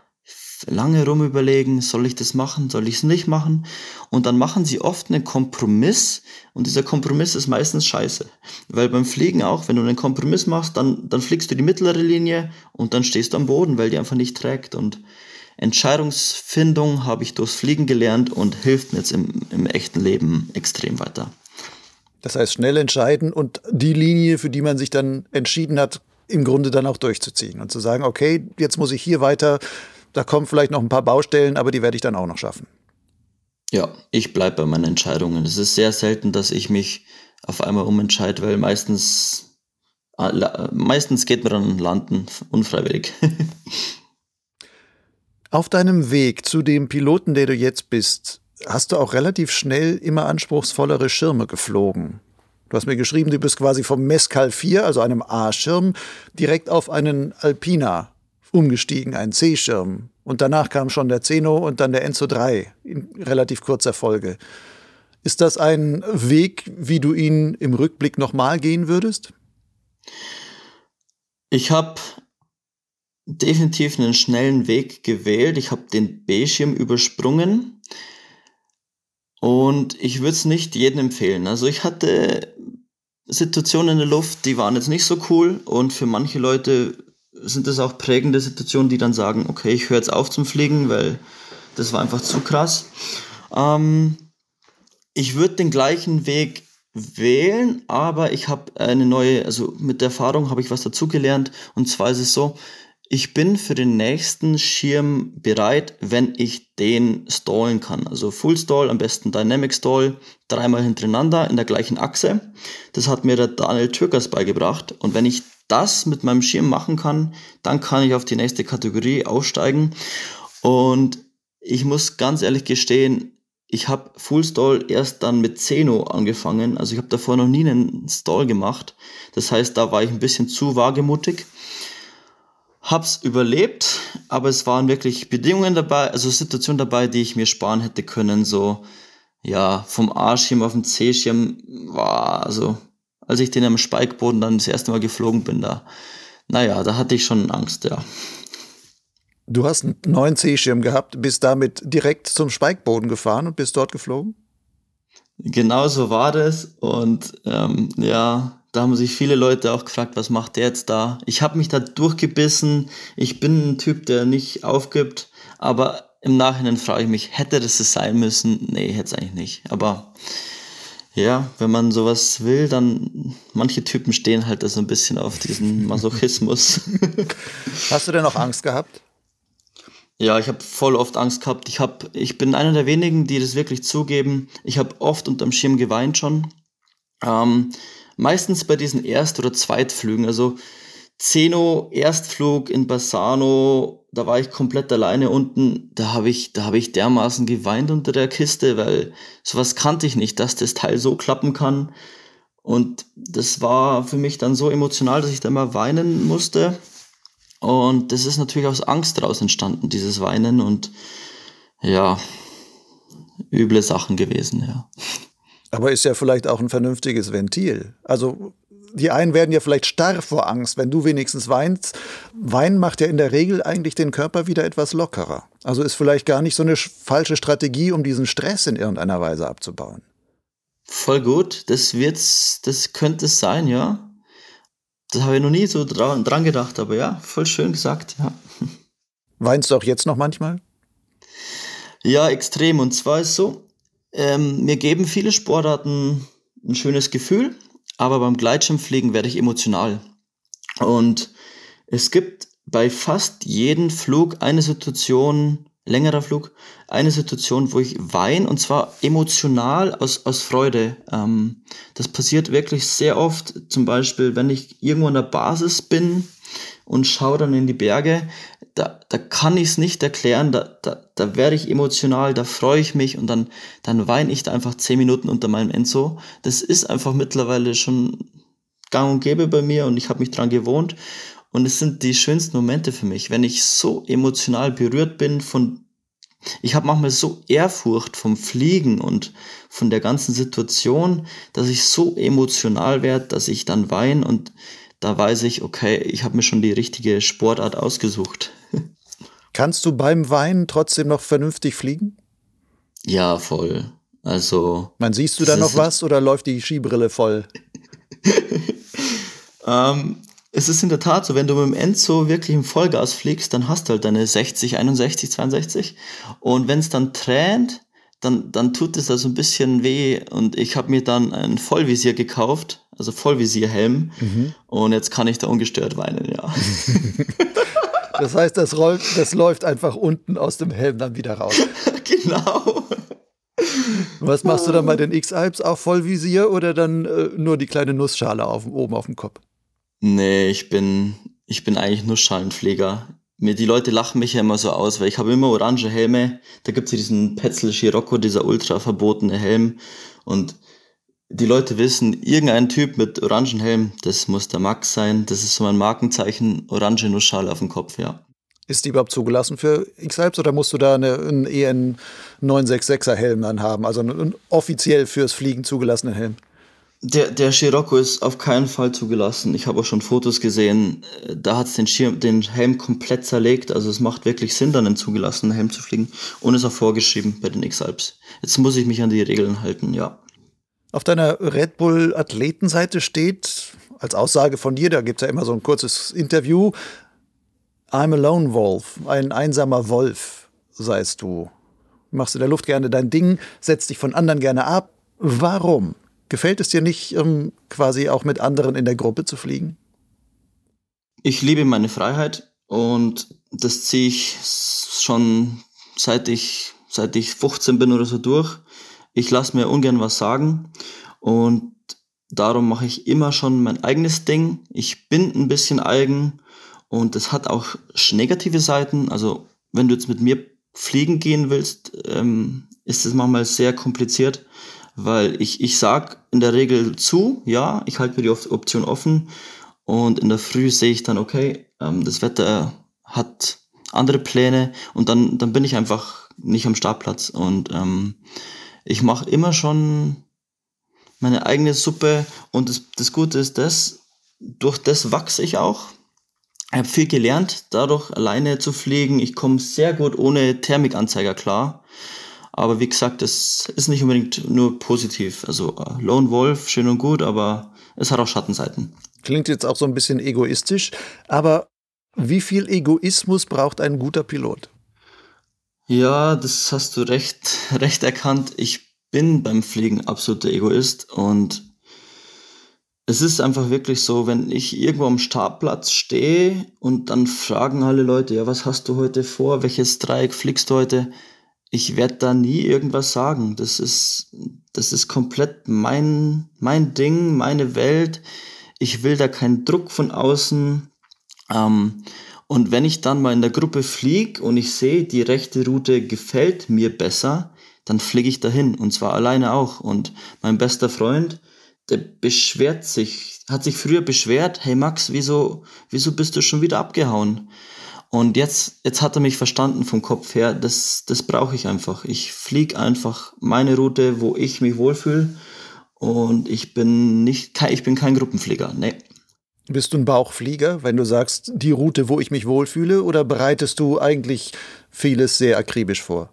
lange rum überlegen, soll ich das machen, soll ich es nicht machen? Und dann machen sie oft einen Kompromiss und dieser Kompromiss ist meistens scheiße. Weil beim Fliegen auch, wenn du einen Kompromiss machst, dann, dann fliegst du die mittlere Linie und dann stehst du am Boden, weil die einfach nicht trägt. Und Entscheidungsfindung habe ich durchs Fliegen gelernt und hilft mir jetzt im, im echten Leben extrem weiter. Das heißt, schnell entscheiden und die Linie, für die man sich dann entschieden hat, im Grunde dann auch durchzuziehen und zu sagen, okay, jetzt muss ich hier weiter, da kommen vielleicht noch ein paar Baustellen, aber die werde ich dann auch noch schaffen. Ja, ich bleibe bei meinen Entscheidungen. Es ist sehr selten, dass ich mich auf einmal umentscheide, weil meistens, äh, meistens geht mir dann landen, unfreiwillig. *laughs* Auf deinem Weg zu dem Piloten, der du jetzt bist, hast du auch relativ schnell immer anspruchsvollere Schirme geflogen. Du hast mir geschrieben, du bist quasi vom Mescal 4, also einem A-Schirm, direkt auf einen Alpina umgestiegen, einen C-Schirm. Und danach kam schon der Zeno und dann der Enzo 3 in relativ kurzer Folge. Ist das ein Weg, wie du ihn im Rückblick nochmal gehen würdest? Ich habe definitiv einen schnellen Weg gewählt. Ich habe den B-Schirm übersprungen und ich würde es nicht jedem empfehlen. Also ich hatte Situationen in der Luft, die waren jetzt nicht so cool und für manche Leute sind das auch prägende Situationen, die dann sagen, okay, ich höre jetzt auf zum Fliegen, weil das war einfach zu krass. Ähm, ich würde den gleichen Weg wählen, aber ich habe eine neue, also mit der Erfahrung habe ich was dazugelernt und zwar ist es so, ich bin für den nächsten Schirm bereit, wenn ich den stallen kann. Also Full Stall, am besten Dynamic Stall, dreimal hintereinander in der gleichen Achse. Das hat mir der Daniel Türkers beigebracht. Und wenn ich das mit meinem Schirm machen kann, dann kann ich auf die nächste Kategorie aussteigen. Und ich muss ganz ehrlich gestehen, ich habe Full Stall erst dann mit Zeno angefangen. Also ich habe davor noch nie einen Stall gemacht. Das heißt, da war ich ein bisschen zu wagemutig hab's überlebt, aber es waren wirklich Bedingungen dabei, also Situationen dabei, die ich mir sparen hätte können, so, ja, vom A-Schirm auf den C-Schirm, war, also, als ich den am Spikeboden dann das erste Mal geflogen bin, da, naja, da hatte ich schon Angst, ja. Du hast einen neuen C-Schirm gehabt, bist damit direkt zum Spikeboden gefahren und bist dort geflogen? Genau so war das und ähm, ja, da haben sich viele Leute auch gefragt, was macht der jetzt da? Ich habe mich da durchgebissen. Ich bin ein Typ, der nicht aufgibt. Aber im Nachhinein frage ich mich, hätte das es sein müssen? Nee, hätte es eigentlich nicht. Aber ja, wenn man sowas will, dann manche Typen stehen halt da so ein bisschen auf diesen *laughs* Masochismus. *laughs* Hast du denn auch Angst gehabt? Ja, ich habe voll oft Angst gehabt. Ich, hab, ich bin einer der wenigen, die das wirklich zugeben. Ich habe oft unterm Schirm geweint schon. Ähm, meistens bei diesen Erst- oder Zweitflügen. Also Zeno, Erstflug in Bassano, da war ich komplett alleine unten. Da habe ich, da habe ich dermaßen geweint unter der Kiste, weil sowas kannte ich nicht, dass das Teil so klappen kann. Und das war für mich dann so emotional, dass ich da mal weinen musste. Und das ist natürlich aus Angst daraus entstanden, dieses Weinen und ja, üble Sachen gewesen, ja. Aber ist ja vielleicht auch ein vernünftiges Ventil. Also die einen werden ja vielleicht starr vor Angst, wenn du wenigstens weinst. Weinen macht ja in der Regel eigentlich den Körper wieder etwas lockerer. Also ist vielleicht gar nicht so eine falsche Strategie, um diesen Stress in irgendeiner Weise abzubauen. Voll gut, das wird's, das könnte es sein, ja. Das habe ich noch nie so dran, dran gedacht, aber ja, voll schön gesagt, ja. *laughs* Weinst du auch jetzt noch manchmal? Ja, extrem. Und zwar ist so, ähm, mir geben viele Sportarten ein schönes Gefühl, aber beim Gleitschirmfliegen werde ich emotional. Und es gibt bei fast jedem Flug eine Situation, längerer Flug, eine Situation, wo ich weine und zwar emotional aus, aus Freude. Ähm, das passiert wirklich sehr oft, zum Beispiel, wenn ich irgendwo an der Basis bin und schaue dann in die Berge, da, da kann ich es nicht erklären, da, da, da werde ich emotional, da freue ich mich und dann, dann weine ich da einfach zehn Minuten unter meinem Enzo. Das ist einfach mittlerweile schon gang und gäbe bei mir und ich habe mich dran gewohnt. Und es sind die schönsten Momente für mich, wenn ich so emotional berührt bin von, ich habe manchmal so Ehrfurcht vom Fliegen und von der ganzen Situation, dass ich so emotional werde, dass ich dann weine und da weiß ich, okay, ich habe mir schon die richtige Sportart ausgesucht. *laughs* Kannst du beim Weinen trotzdem noch vernünftig fliegen? Ja, voll. Also. Man siehst du da noch was oder läuft die Skibrille voll? *laughs* ähm, es ist in der Tat so, wenn du mit dem Enzo wirklich im Vollgas fliegst, dann hast du halt deine 60, 61, 62. Und wenn es dann tränt, dann, dann tut es da so ein bisschen weh. Und ich habe mir dann ein Vollvisier gekauft, also Vollvisierhelm. Mhm. Und jetzt kann ich da ungestört weinen, ja. *laughs* Das heißt, das, rollt, das läuft einfach unten aus dem Helm dann wieder raus. *laughs* genau. Was machst du dann bei den X-Alps? Auch Vollvisier oder dann äh, nur die kleine Nussschale auf, oben auf dem Kopf? Nee, ich bin, ich bin eigentlich Nussschalenpfleger. Mir die Leute lachen mich ja immer so aus, weil ich habe immer orange Helme. Da gibt es ja diesen Petzl Scirocco, dieser ultra verbotene Helm. Und die Leute wissen, irgendein Typ mit orangen Helm, das muss der Max sein. Das ist so mein Markenzeichen, orange Nussschale auf dem Kopf, ja. Ist die überhaupt zugelassen für X-Hypes oder musst du da eine, einen EN 966er Helm dann haben? Also einen offiziell fürs Fliegen zugelassenen Helm? Der, der Scirocco ist auf keinen Fall zugelassen. Ich habe auch schon Fotos gesehen, da hat es den, den Helm komplett zerlegt. Also es macht wirklich Sinn, dann einen zugelassenen Helm zu fliegen. Und ist auch vorgeschrieben bei den X-Alps. Jetzt muss ich mich an die Regeln halten, ja. Auf deiner Red Bull Athletenseite steht als Aussage von dir, da gibt es ja immer so ein kurzes Interview, I'm a lone wolf, ein einsamer Wolf, seist du. Machst in der Luft gerne dein Ding, setzt dich von anderen gerne ab. Warum? Gefällt es dir nicht, um quasi auch mit anderen in der Gruppe zu fliegen? Ich liebe meine Freiheit und das ziehe ich schon seit ich, seit ich 15 bin oder so durch. Ich lasse mir ungern was sagen und darum mache ich immer schon mein eigenes Ding. Ich bin ein bisschen eigen und das hat auch negative Seiten. Also wenn du jetzt mit mir fliegen gehen willst, ähm, ist es manchmal sehr kompliziert weil ich, ich sag in der Regel zu, ja, ich halte mir die Option offen und in der Früh sehe ich dann, okay, ähm, das Wetter hat andere Pläne und dann, dann bin ich einfach nicht am Startplatz und ähm, ich mache immer schon meine eigene Suppe und das, das Gute ist das, durch das wachse ich auch. Ich habe viel gelernt, dadurch alleine zu fliegen. Ich komme sehr gut ohne Thermikanzeiger klar. Aber wie gesagt, es ist nicht unbedingt nur positiv. Also äh, Lone Wolf, schön und gut, aber es hat auch Schattenseiten. Klingt jetzt auch so ein bisschen egoistisch, aber wie viel Egoismus braucht ein guter Pilot? Ja, das hast du recht, *laughs* recht erkannt. Ich bin beim Fliegen absoluter Egoist und es ist einfach wirklich so, wenn ich irgendwo am Startplatz stehe und dann fragen alle Leute, ja, was hast du heute vor? Welches Dreieck fliegst du heute? Ich werde da nie irgendwas sagen. Das ist, das ist komplett mein, mein Ding, meine Welt. Ich will da keinen Druck von außen. Ähm, und wenn ich dann mal in der Gruppe fliege und ich sehe, die rechte Route gefällt mir besser, dann fliege ich dahin und zwar alleine auch. Und mein bester Freund, der beschwert sich, hat sich früher beschwert, hey Max, wieso, wieso bist du schon wieder abgehauen? Und jetzt, jetzt hat er mich verstanden vom Kopf her, das, das brauche ich einfach. Ich fliege einfach meine Route, wo ich mich wohlfühle. Und ich bin nicht, ich bin kein Gruppenflieger, nee. Bist du ein Bauchflieger, wenn du sagst, die Route, wo ich mich wohlfühle, oder bereitest du eigentlich vieles sehr akribisch vor?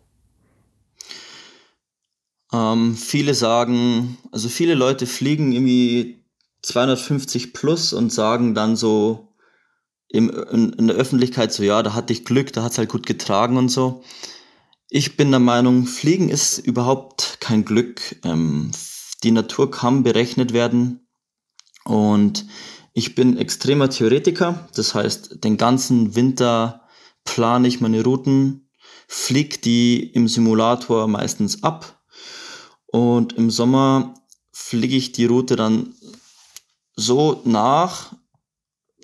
Ähm, viele sagen, also viele Leute fliegen irgendwie 250 plus und sagen dann so, im, in, in, der Öffentlichkeit so, ja, da hatte ich Glück, da hat es halt gut getragen und so. Ich bin der Meinung, Fliegen ist überhaupt kein Glück. Ähm, die Natur kann berechnet werden und ich bin extremer Theoretiker. Das heißt, den ganzen Winter plane ich meine Routen, fliege die im Simulator meistens ab und im Sommer fliege ich die Route dann so nach,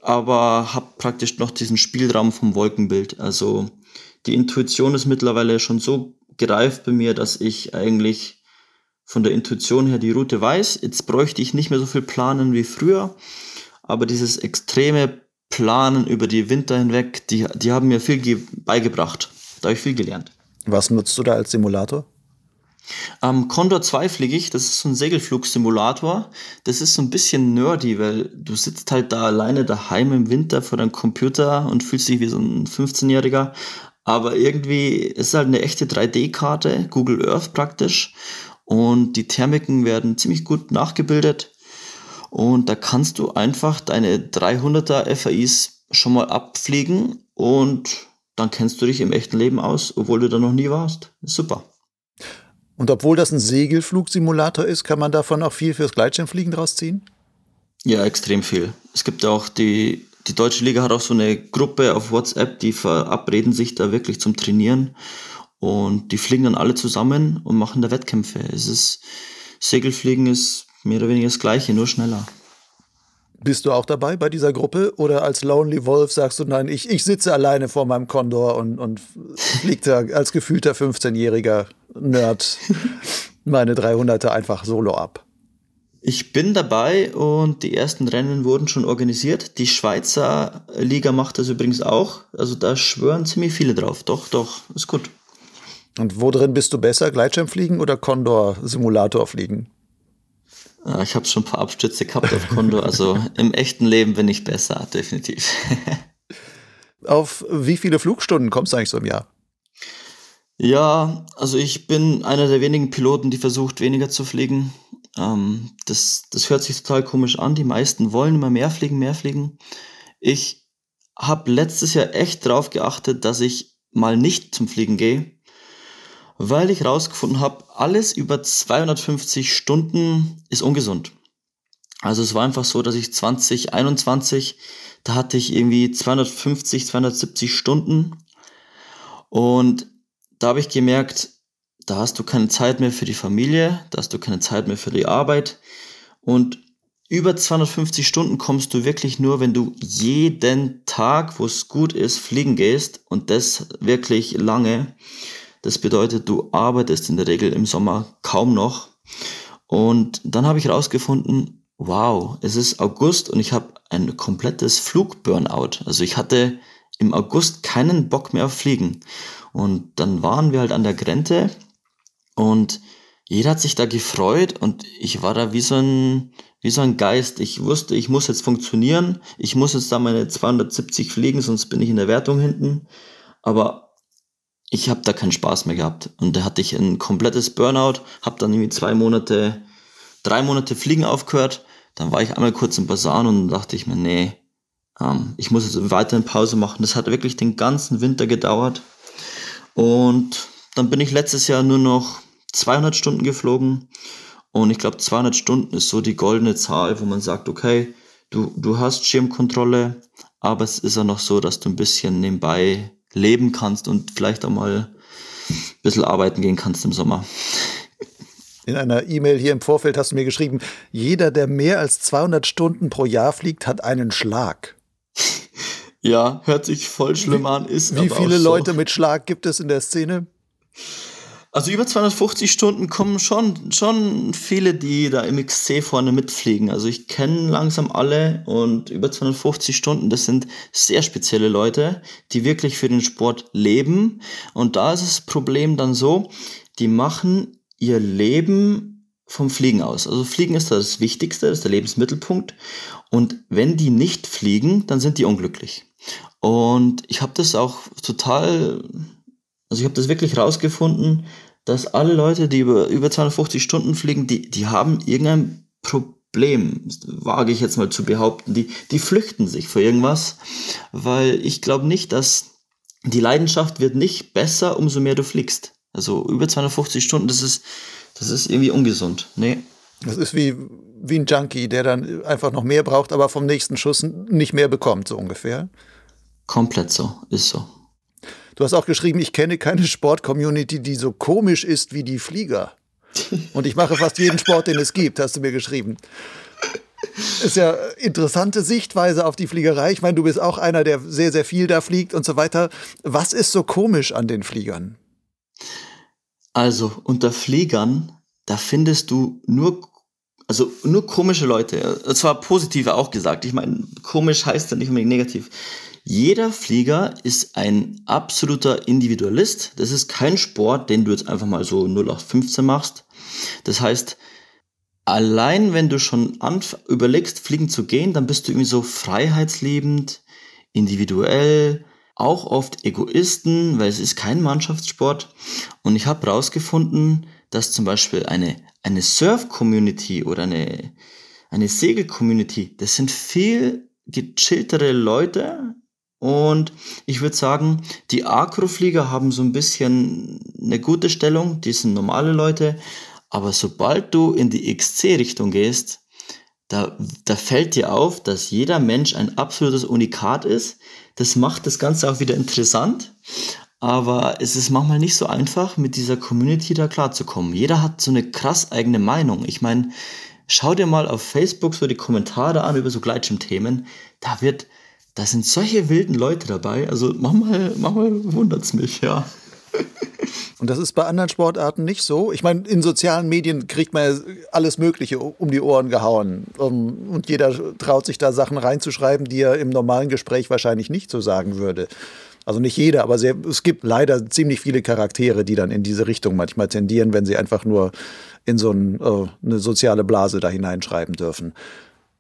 aber habe praktisch noch diesen Spielraum vom Wolkenbild. Also die Intuition ist mittlerweile schon so gereift bei mir, dass ich eigentlich von der Intuition her die Route weiß. Jetzt bräuchte ich nicht mehr so viel planen wie früher, aber dieses extreme Planen über die Winter hinweg, die, die haben mir viel beigebracht. Da habe ich viel gelernt. Was nutzt du da als Simulator? Ähm, Condor 2 fliege ich, das ist so ein Segelflugsimulator. Das ist so ein bisschen nerdy, weil du sitzt halt da alleine daheim im Winter vor deinem Computer und fühlst dich wie so ein 15-Jähriger. Aber irgendwie ist es halt eine echte 3D-Karte, Google Earth praktisch. Und die Thermiken werden ziemlich gut nachgebildet. Und da kannst du einfach deine 300er FAIs schon mal abfliegen und dann kennst du dich im echten Leben aus, obwohl du da noch nie warst. Super. Und obwohl das ein Segelflugsimulator ist, kann man davon auch viel fürs Gleitschirmfliegen draus ziehen? Ja, extrem viel. Es gibt auch die, die Deutsche Liga hat auch so eine Gruppe auf WhatsApp, die verabreden sich da wirklich zum Trainieren und die fliegen dann alle zusammen und machen da Wettkämpfe. Es ist, Segelfliegen ist mehr oder weniger das Gleiche, nur schneller. Bist du auch dabei bei dieser Gruppe oder als Lonely Wolf sagst du, nein, ich, ich sitze alleine vor meinem Condor und, und fliege da als gefühlter 15-jähriger Nerd meine 300er einfach solo ab? Ich bin dabei und die ersten Rennen wurden schon organisiert. Die Schweizer Liga macht das übrigens auch. Also da schwören ziemlich viele drauf. Doch, doch, ist gut. Und wo drin bist du besser? Gleitschirmfliegen oder Condor-Simulator fliegen? Ah, ich habe schon ein paar Abstürze gehabt auf Condor. Also im echten Leben bin ich besser, definitiv. *laughs* auf wie viele Flugstunden kommst du eigentlich so im Jahr? Ja, also ich bin einer der wenigen Piloten, die versucht, weniger zu fliegen. Ähm, das, das hört sich total komisch an. Die meisten wollen immer mehr fliegen, mehr fliegen. Ich habe letztes Jahr echt drauf geachtet, dass ich mal nicht zum Fliegen gehe, weil ich rausgefunden habe, alles über 250 Stunden ist ungesund. Also es war einfach so, dass ich 2021, da hatte ich irgendwie 250, 270 Stunden und da habe ich gemerkt, da hast du keine Zeit mehr für die Familie, da hast du keine Zeit mehr für die Arbeit und über 250 Stunden kommst du wirklich nur, wenn du jeden Tag, wo es gut ist, fliegen gehst und das wirklich lange. Das bedeutet, du arbeitest in der Regel im Sommer kaum noch. Und dann habe ich herausgefunden, wow, es ist August und ich habe ein komplettes Flugburnout. Also ich hatte im August keinen Bock mehr auf Fliegen. Und dann waren wir halt an der Grenze und jeder hat sich da gefreut und ich war da wie so ein, wie so ein Geist. Ich wusste, ich muss jetzt funktionieren. Ich muss jetzt da meine 270 fliegen, sonst bin ich in der Wertung hinten. Aber ich habe da keinen Spaß mehr gehabt. Und da hatte ich ein komplettes Burnout, habe dann irgendwie zwei Monate, drei Monate Fliegen aufgehört. Dann war ich einmal kurz im Basan und dachte ich mir, nee, ähm, ich muss jetzt weiterhin Pause machen. Das hat wirklich den ganzen Winter gedauert. Und dann bin ich letztes Jahr nur noch 200 Stunden geflogen. Und ich glaube, 200 Stunden ist so die goldene Zahl, wo man sagt, okay, du, du hast Schirmkontrolle, aber es ist ja noch so, dass du ein bisschen nebenbei leben kannst und vielleicht auch mal ein bisschen arbeiten gehen kannst im Sommer. In einer E-Mail hier im Vorfeld hast du mir geschrieben, jeder, der mehr als 200 Stunden pro Jahr fliegt, hat einen Schlag. Ja, hört sich voll schlimm an, ist Wie viele so. Leute mit Schlag gibt es in der Szene? Also über 250 Stunden kommen schon, schon viele, die da im XC vorne mitfliegen. Also ich kenne langsam alle und über 250 Stunden, das sind sehr spezielle Leute, die wirklich für den Sport leben. Und da ist das Problem dann so, die machen ihr Leben vom Fliegen aus. Also Fliegen ist das Wichtigste, das ist der Lebensmittelpunkt. Und wenn die nicht fliegen, dann sind die unglücklich. Und ich habe das auch total also ich habe das wirklich rausgefunden, dass alle Leute, die über, über 250 Stunden fliegen, die, die haben irgendein Problem, wage ich jetzt mal zu behaupten. Die, die flüchten sich vor irgendwas, weil ich glaube nicht, dass die Leidenschaft wird nicht besser, umso mehr du fliegst. Also über 250 Stunden, das ist, das ist irgendwie ungesund. Nee. Das ist wie, wie ein Junkie, der dann einfach noch mehr braucht, aber vom nächsten Schuss nicht mehr bekommt, so ungefähr. Komplett so, ist so. Du hast auch geschrieben, ich kenne keine Sport-Community, die so komisch ist wie die Flieger. Und ich mache fast jeden Sport, den es gibt, hast du mir geschrieben. Ist ja interessante Sichtweise auf die Fliegerei. Ich meine, du bist auch einer, der sehr, sehr viel da fliegt und so weiter. Was ist so komisch an den Fliegern? Also, unter Fliegern, da findest du nur, also nur komische Leute. Zwar positive auch gesagt. Ich meine, komisch heißt ja nicht unbedingt negativ. Jeder Flieger ist ein absoluter Individualist. Das ist kein Sport, den du jetzt einfach mal so 0815 machst. Das heißt, allein wenn du schon überlegst, fliegen zu gehen, dann bist du irgendwie so freiheitsliebend, individuell, auch oft Egoisten, weil es ist kein Mannschaftssport. Und ich habe herausgefunden, dass zum Beispiel eine, eine Surf-Community oder eine, eine Segel-Community, das sind viel gechilltere Leute, und ich würde sagen, die Akroflieger haben so ein bisschen eine gute Stellung, die sind normale Leute, aber sobald du in die XC-Richtung gehst, da, da fällt dir auf, dass jeder Mensch ein absolutes Unikat ist. Das macht das Ganze auch wieder interessant, aber es ist manchmal nicht so einfach, mit dieser Community da klarzukommen. Jeder hat so eine krass eigene Meinung. Ich meine, schau dir mal auf Facebook so die Kommentare an über so Gleitschirmthemen. Da wird, da sind solche wilden Leute dabei. Also manchmal, manchmal wundert's mich, ja. Und das ist bei anderen Sportarten nicht so. Ich meine, in sozialen Medien kriegt man alles Mögliche um die Ohren gehauen. Und jeder traut sich da Sachen reinzuschreiben, die er im normalen Gespräch wahrscheinlich nicht so sagen würde. Also nicht jeder, aber sehr, es gibt leider ziemlich viele Charaktere, die dann in diese Richtung manchmal tendieren, wenn sie einfach nur in so ein, äh, eine soziale Blase da hineinschreiben dürfen.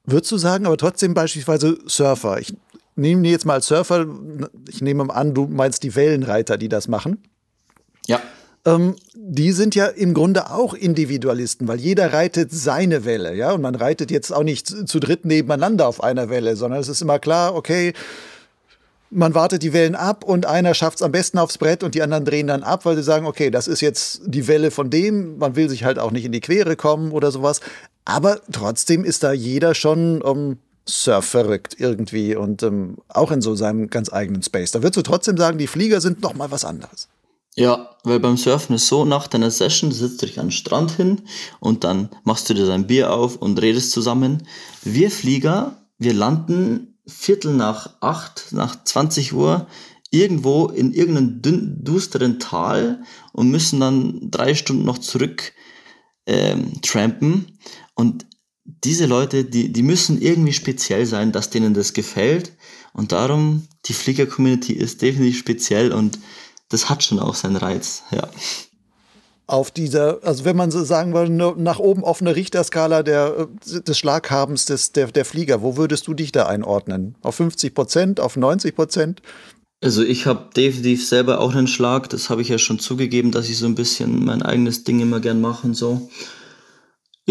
Würdest du sagen, aber trotzdem beispielsweise Surfer? Ich nehme jetzt mal als Surfer, ich nehme an, du meinst die Wellenreiter, die das machen. Ja. Ähm, die sind ja im Grunde auch Individualisten, weil jeder reitet seine Welle, ja, und man reitet jetzt auch nicht zu dritt nebeneinander auf einer Welle, sondern es ist immer klar, okay, man wartet die Wellen ab und einer schafft es am besten aufs Brett und die anderen drehen dann ab, weil sie sagen, okay, das ist jetzt die Welle von dem, man will sich halt auch nicht in die Quere kommen oder sowas. Aber trotzdem ist da jeder schon ähm, surf verrückt irgendwie und ähm, auch in so seinem ganz eigenen Space. Da würdest du trotzdem sagen, die Flieger sind noch mal was anderes. Ja, weil beim Surfen ist so, nach deiner Session sitzt du dich an den Strand hin und dann machst du dir dein Bier auf und redest zusammen. Wir Flieger, wir landen Viertel nach acht, nach 20 Uhr irgendwo in irgendeinem dünn, dusteren Tal und müssen dann drei Stunden noch zurück ähm, trampen. Und diese Leute, die, die müssen irgendwie speziell sein, dass denen das gefällt. Und darum, die Flieger-Community ist definitiv speziell und das hat schon auch seinen Reiz, ja. Auf dieser, also wenn man so sagen würde, nach oben offene Richterskala der, äh, des Schlaghabens des, der, der Flieger, wo würdest du dich da einordnen? Auf 50 Prozent, auf 90 Prozent? Also ich habe definitiv selber auch einen Schlag, das habe ich ja schon zugegeben, dass ich so ein bisschen mein eigenes Ding immer gern mache und so.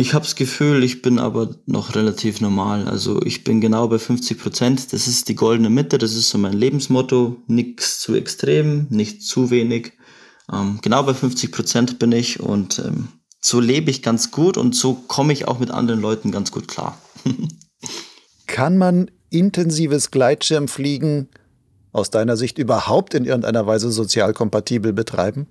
Ich habe das Gefühl, ich bin aber noch relativ normal. Also ich bin genau bei 50 Prozent. Das ist die goldene Mitte, das ist so mein Lebensmotto. Nichts zu extrem, nicht zu wenig. Ähm, genau bei 50 Prozent bin ich und ähm, so lebe ich ganz gut und so komme ich auch mit anderen Leuten ganz gut klar. *laughs* Kann man intensives Gleitschirmfliegen aus deiner Sicht überhaupt in irgendeiner Weise sozial kompatibel betreiben?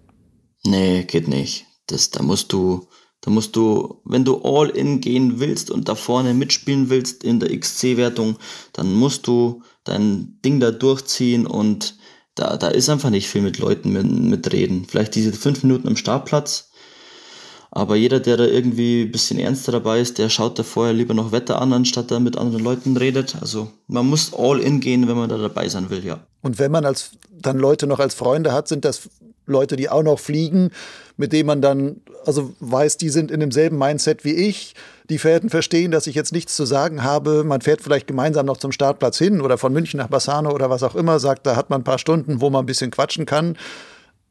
Nee, geht nicht. Das, da musst du da musst du, wenn du all in gehen willst und da vorne mitspielen willst in der XC-Wertung, dann musst du dein Ding da durchziehen und da, da ist einfach nicht viel mit Leuten mit, mitreden. Vielleicht diese fünf Minuten am Startplatz, aber jeder, der da irgendwie ein bisschen ernster dabei ist, der schaut da vorher lieber noch Wetter an, anstatt da mit anderen Leuten redet. Also man muss all in gehen, wenn man da dabei sein will, ja. Und wenn man als dann Leute noch als Freunde hat, sind das Leute, die auch noch fliegen, mit denen man dann also weiß, die sind in demselben Mindset wie ich. Die Fährten verstehen, dass ich jetzt nichts zu sagen habe. Man fährt vielleicht gemeinsam noch zum Startplatz hin oder von München nach Bassano oder was auch immer, sagt, da hat man ein paar Stunden, wo man ein bisschen quatschen kann.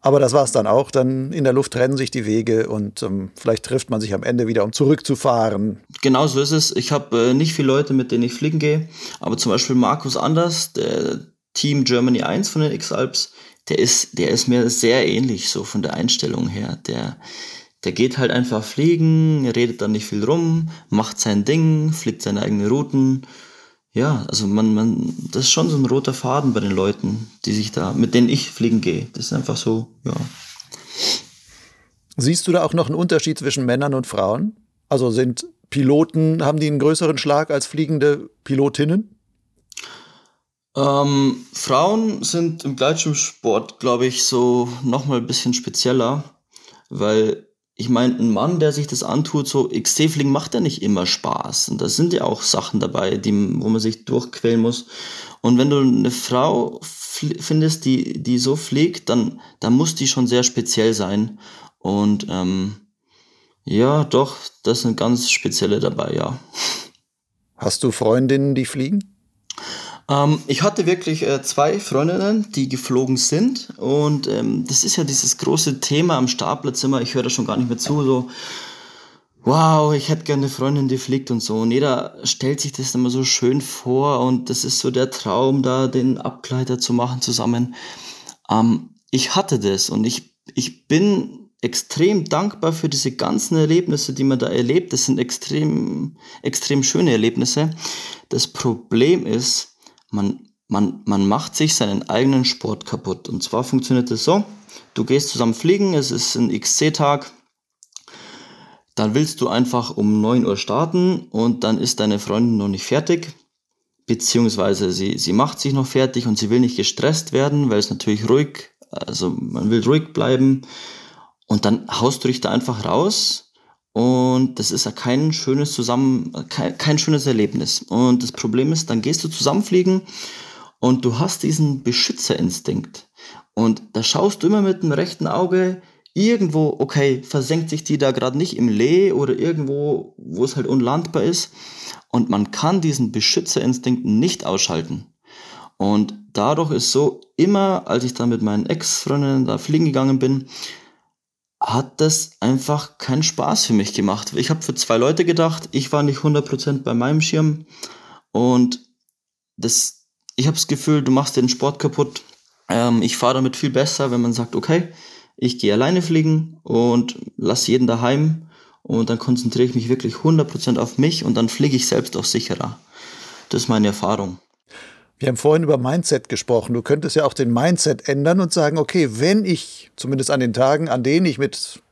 Aber das war es dann auch. Dann in der Luft trennen sich die Wege und ähm, vielleicht trifft man sich am Ende wieder, um zurückzufahren. Genau so ist es. Ich habe äh, nicht viele Leute, mit denen ich fliegen gehe. Aber zum Beispiel Markus Anders, der Team Germany 1 von den X-Alps, der ist, der ist mir sehr ähnlich, so von der Einstellung her. Der, der geht halt einfach fliegen, redet dann nicht viel rum, macht sein Ding, fliegt seine eigenen Routen. Ja, also man, man, das ist schon so ein roter Faden bei den Leuten, die sich da, mit denen ich fliegen gehe. Das ist einfach so, ja. Siehst du da auch noch einen Unterschied zwischen Männern und Frauen? Also sind Piloten, haben die einen größeren Schlag als fliegende Pilotinnen? Ähm, Frauen sind im Gleitschirmsport, glaube ich, so nochmal ein bisschen spezieller, weil ich meine, ein Mann, der sich das antut, so XC-Fliegen macht ja nicht immer Spaß. Und da sind ja auch Sachen dabei, die, wo man sich durchquälen muss. Und wenn du eine Frau findest, die, die so fliegt, dann, dann muss die schon sehr speziell sein. Und ähm, ja, doch, das sind ganz spezielle dabei, ja. Hast du Freundinnen, die fliegen? Ähm, ich hatte wirklich äh, zwei Freundinnen, die geflogen sind. Und ähm, das ist ja dieses große Thema am Startplatz immer. Ich höre da schon gar nicht mehr zu. So, wow, ich hätte gerne eine Freundin, die fliegt und so. Und jeder stellt sich das immer so schön vor. Und das ist so der Traum, da den Abgleiter zu machen zusammen. Ähm, ich hatte das und ich, ich bin extrem dankbar für diese ganzen Erlebnisse, die man da erlebt. Das sind extrem, extrem schöne Erlebnisse. Das Problem ist, man, man, man macht sich seinen eigenen Sport kaputt. Und zwar funktioniert es so, du gehst zusammen fliegen, es ist ein XC-Tag, dann willst du einfach um 9 Uhr starten und dann ist deine Freundin noch nicht fertig, beziehungsweise sie, sie macht sich noch fertig und sie will nicht gestresst werden, weil es natürlich ruhig, also man will ruhig bleiben und dann haust du dich da einfach raus und das ist ja kein schönes Zusammen, kein, kein schönes Erlebnis. Und das Problem ist, dann gehst du zusammenfliegen und du hast diesen Beschützerinstinkt. Und da schaust du immer mit dem rechten Auge irgendwo, okay, versenkt sich die da gerade nicht im Lee oder irgendwo, wo es halt unlandbar ist. Und man kann diesen Beschützerinstinkt nicht ausschalten. Und dadurch ist so, immer als ich dann mit meinen Ex-Freundinnen da fliegen gegangen bin, hat das einfach keinen Spaß für mich gemacht. Ich habe für zwei Leute gedacht, ich war nicht 100% bei meinem Schirm und das, ich habe das Gefühl, du machst den Sport kaputt. Ähm, ich fahre damit viel besser, wenn man sagt, okay, ich gehe alleine fliegen und lasse jeden daheim und dann konzentriere ich mich wirklich 100% auf mich und dann fliege ich selbst auch sicherer. Das ist meine Erfahrung. Wir haben vorhin über Mindset gesprochen. Du könntest ja auch den Mindset ändern und sagen, okay, wenn ich, zumindest an den Tagen, an denen ich mit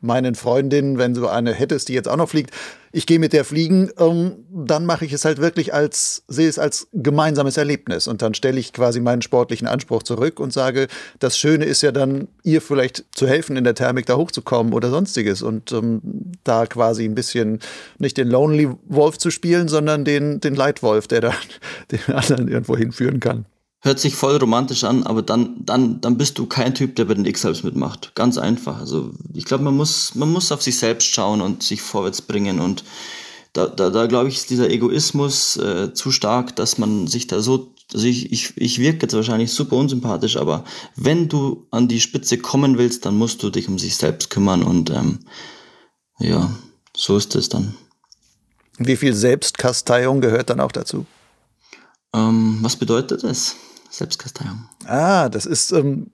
meinen Freundinnen, wenn du eine hättest, die jetzt auch noch fliegt, ich gehe mit der fliegen, ähm, dann mache ich es halt wirklich als, sehe es als gemeinsames Erlebnis. Und dann stelle ich quasi meinen sportlichen Anspruch zurück und sage, das Schöne ist ja dann, ihr vielleicht zu helfen, in der Thermik da hochzukommen oder sonstiges. Und ähm, da quasi ein bisschen nicht den Lonely Wolf zu spielen, sondern den, den Leitwolf, der da *laughs* den anderen irgendwo hinführen kann. Hört sich voll romantisch an, aber dann, dann, dann bist du kein Typ, der bei den X-Helps mitmacht. Ganz einfach. Also ich glaube, man muss, man muss auf sich selbst schauen und sich vorwärts bringen. Und da, da, da glaube ich, ist dieser Egoismus äh, zu stark, dass man sich da so. Also ich, ich, ich wirke jetzt wahrscheinlich super unsympathisch, aber wenn du an die Spitze kommen willst, dann musst du dich um sich selbst kümmern und ähm, ja, so ist es dann. Wie viel Selbstkasteiung gehört dann auch dazu? Ähm, was bedeutet das? Selbstkasteiung. Ah, das ist ähm,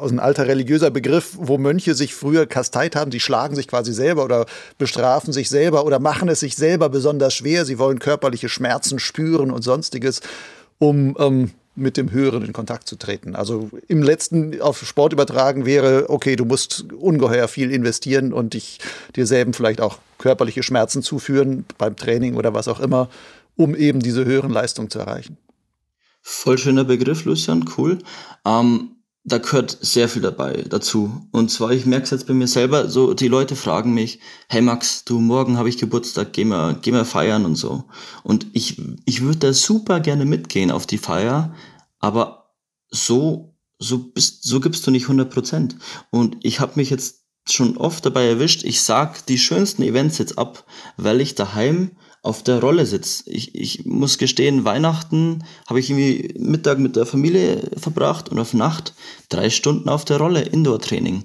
ein alter religiöser Begriff, wo Mönche sich früher kasteit haben. Sie schlagen sich quasi selber oder bestrafen sich selber oder machen es sich selber besonders schwer. Sie wollen körperliche Schmerzen spüren und sonstiges, um ähm, mit dem Höheren in Kontakt zu treten. Also im letzten auf Sport übertragen wäre, okay, du musst ungeheuer viel investieren und dich dir selber vielleicht auch körperliche Schmerzen zuführen beim Training oder was auch immer, um eben diese höheren Leistungen zu erreichen. Voll schöner Begriff, Lucian, cool. Ähm, da gehört sehr viel dabei dazu. Und zwar, ich merke es jetzt bei mir selber, so die Leute fragen mich, hey Max, du, morgen habe ich Geburtstag, geh mal, geh mal feiern und so. Und ich, ich würde da super gerne mitgehen auf die Feier, aber so, so bist, so gibst du nicht 100 Prozent. Und ich habe mich jetzt schon oft dabei erwischt, ich sag die schönsten Events jetzt ab, weil ich daheim auf der Rolle sitze. Ich, ich muss gestehen, Weihnachten habe ich irgendwie Mittag mit der Familie verbracht und auf Nacht drei Stunden auf der Rolle, Indoor-Training.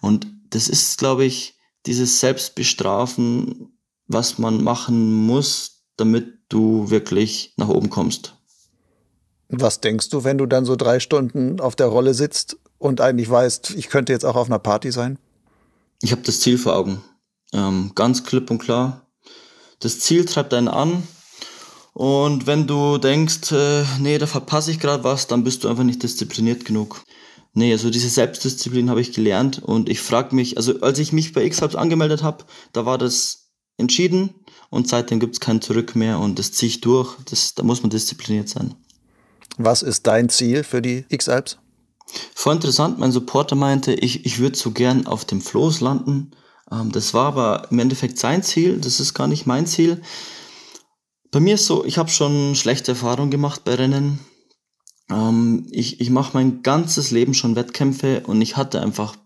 Und das ist, glaube ich, dieses Selbstbestrafen, was man machen muss, damit du wirklich nach oben kommst. Was denkst du, wenn du dann so drei Stunden auf der Rolle sitzt und eigentlich weißt, ich könnte jetzt auch auf einer Party sein? Ich habe das Ziel vor Augen. Ähm, ganz klipp und klar das Ziel treibt einen an. Und wenn du denkst, äh, nee, da verpasse ich gerade was, dann bist du einfach nicht diszipliniert genug. Nee, also diese Selbstdisziplin habe ich gelernt und ich frage mich, also als ich mich bei X-Hubs angemeldet habe, da war das entschieden und seitdem gibt es kein Zurück mehr und das ziehe ich durch. Das, da muss man diszipliniert sein. Was ist dein Ziel für die X-Alps? Voll interessant, mein Supporter meinte, ich, ich würde so gern auf dem Floß landen das war aber im Endeffekt sein Ziel, das ist gar nicht mein Ziel. Bei mir ist so, ich habe schon schlechte Erfahrungen gemacht bei Rennen. Ähm, ich ich mache mein ganzes Leben schon Wettkämpfe und ich hatte einfach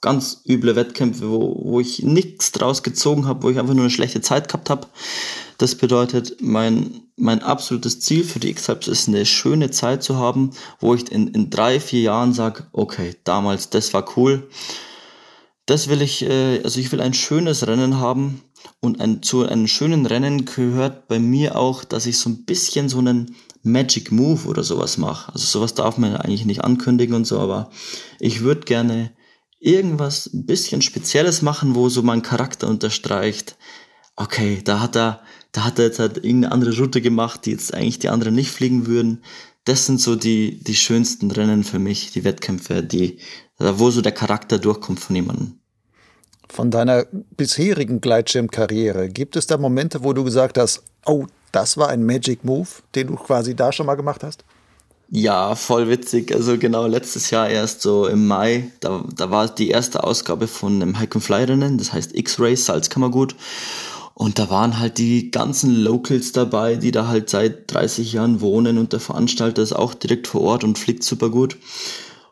ganz üble Wettkämpfe, wo, wo ich nichts draus gezogen habe, wo ich einfach nur eine schlechte Zeit gehabt habe. Das bedeutet, mein, mein absolutes Ziel für die X-Hypes ist eine schöne Zeit zu haben, wo ich in, in drei, vier Jahren sage, okay, damals, das war cool das will ich, äh, also ich will ein schönes Rennen haben und ein, zu einem schönen Rennen gehört bei mir auch, dass ich so ein bisschen so einen Magic Move oder sowas mache. Also sowas darf man eigentlich nicht ankündigen und so, aber ich würde gerne irgendwas ein bisschen Spezielles machen, wo so mein Charakter unterstreicht. Okay, da hat er, da hat er jetzt halt irgendeine andere Route gemacht, die jetzt eigentlich die anderen nicht fliegen würden. Das sind so die, die schönsten Rennen für mich, die Wettkämpfe, die, wo so der Charakter durchkommt von jemandem. Von deiner bisherigen Gleitschirmkarriere, gibt es da Momente, wo du gesagt hast, oh, das war ein Magic Move, den du quasi da schon mal gemacht hast? Ja, voll witzig. Also genau letztes Jahr erst so im Mai, da, da war die erste Ausgabe von einem Hike and Fly Rennen, das heißt X-Race Salzkammergut. Und da waren halt die ganzen Locals dabei, die da halt seit 30 Jahren wohnen und der Veranstalter ist auch direkt vor Ort und fliegt super gut.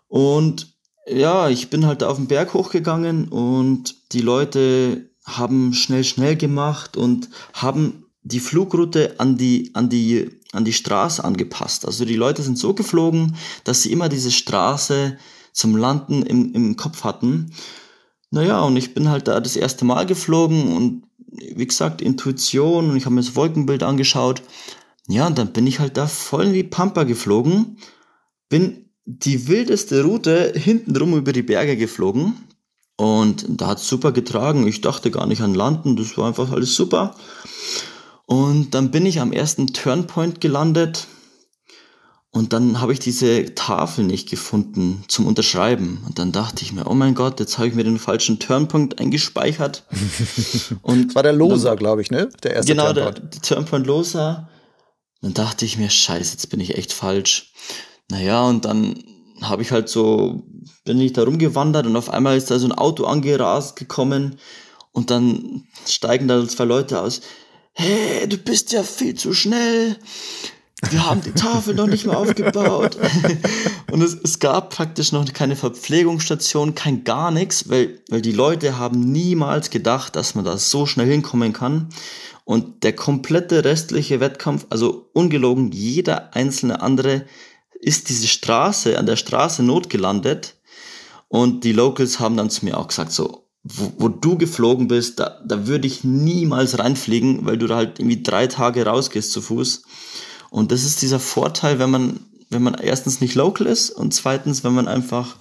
Und ja, ich bin halt auf den Berg hochgegangen und die Leute haben schnell, schnell gemacht und haben die Flugroute an die, an die, an die Straße angepasst. Also die Leute sind so geflogen, dass sie immer diese Straße zum Landen im, im Kopf hatten. Naja, und ich bin halt da das erste Mal geflogen und wie gesagt, Intuition und ich habe mir das Wolkenbild angeschaut. Ja, und dann bin ich halt da voll wie Pampa geflogen, bin die wildeste Route hintenrum über die Berge geflogen und da hat super getragen. Ich dachte gar nicht an Landen, das war einfach alles super. Und dann bin ich am ersten Turnpoint gelandet und dann habe ich diese Tafel nicht gefunden zum Unterschreiben. Und dann dachte ich mir, oh mein Gott, jetzt habe ich mir den falschen Turnpunkt eingespeichert. *laughs* und das war der Loser, glaube ich, ne? Der erste genau, Turnpoint. Genau, der, der Turnpoint Loser. Dann dachte ich mir, scheiße, jetzt bin ich echt falsch. Naja, und dann habe ich halt so, bin ich da rumgewandert und auf einmal ist da so ein Auto angerast gekommen und dann steigen da zwei Leute aus. Hey, du bist ja viel zu schnell. Wir haben die Tafel noch nicht mal aufgebaut. *laughs* und es, es gab praktisch noch keine Verpflegungsstation, kein gar nichts, weil, weil die Leute haben niemals gedacht, dass man da so schnell hinkommen kann. Und der komplette restliche Wettkampf, also ungelogen, jeder einzelne andere ist diese Straße, an der Straße notgelandet. Und die Locals haben dann zu mir auch gesagt, so, wo, wo du geflogen bist, da, da würde ich niemals reinfliegen, weil du da halt irgendwie drei Tage rausgehst zu Fuß. Und das ist dieser Vorteil, wenn man, wenn man erstens nicht local ist und zweitens, wenn man einfach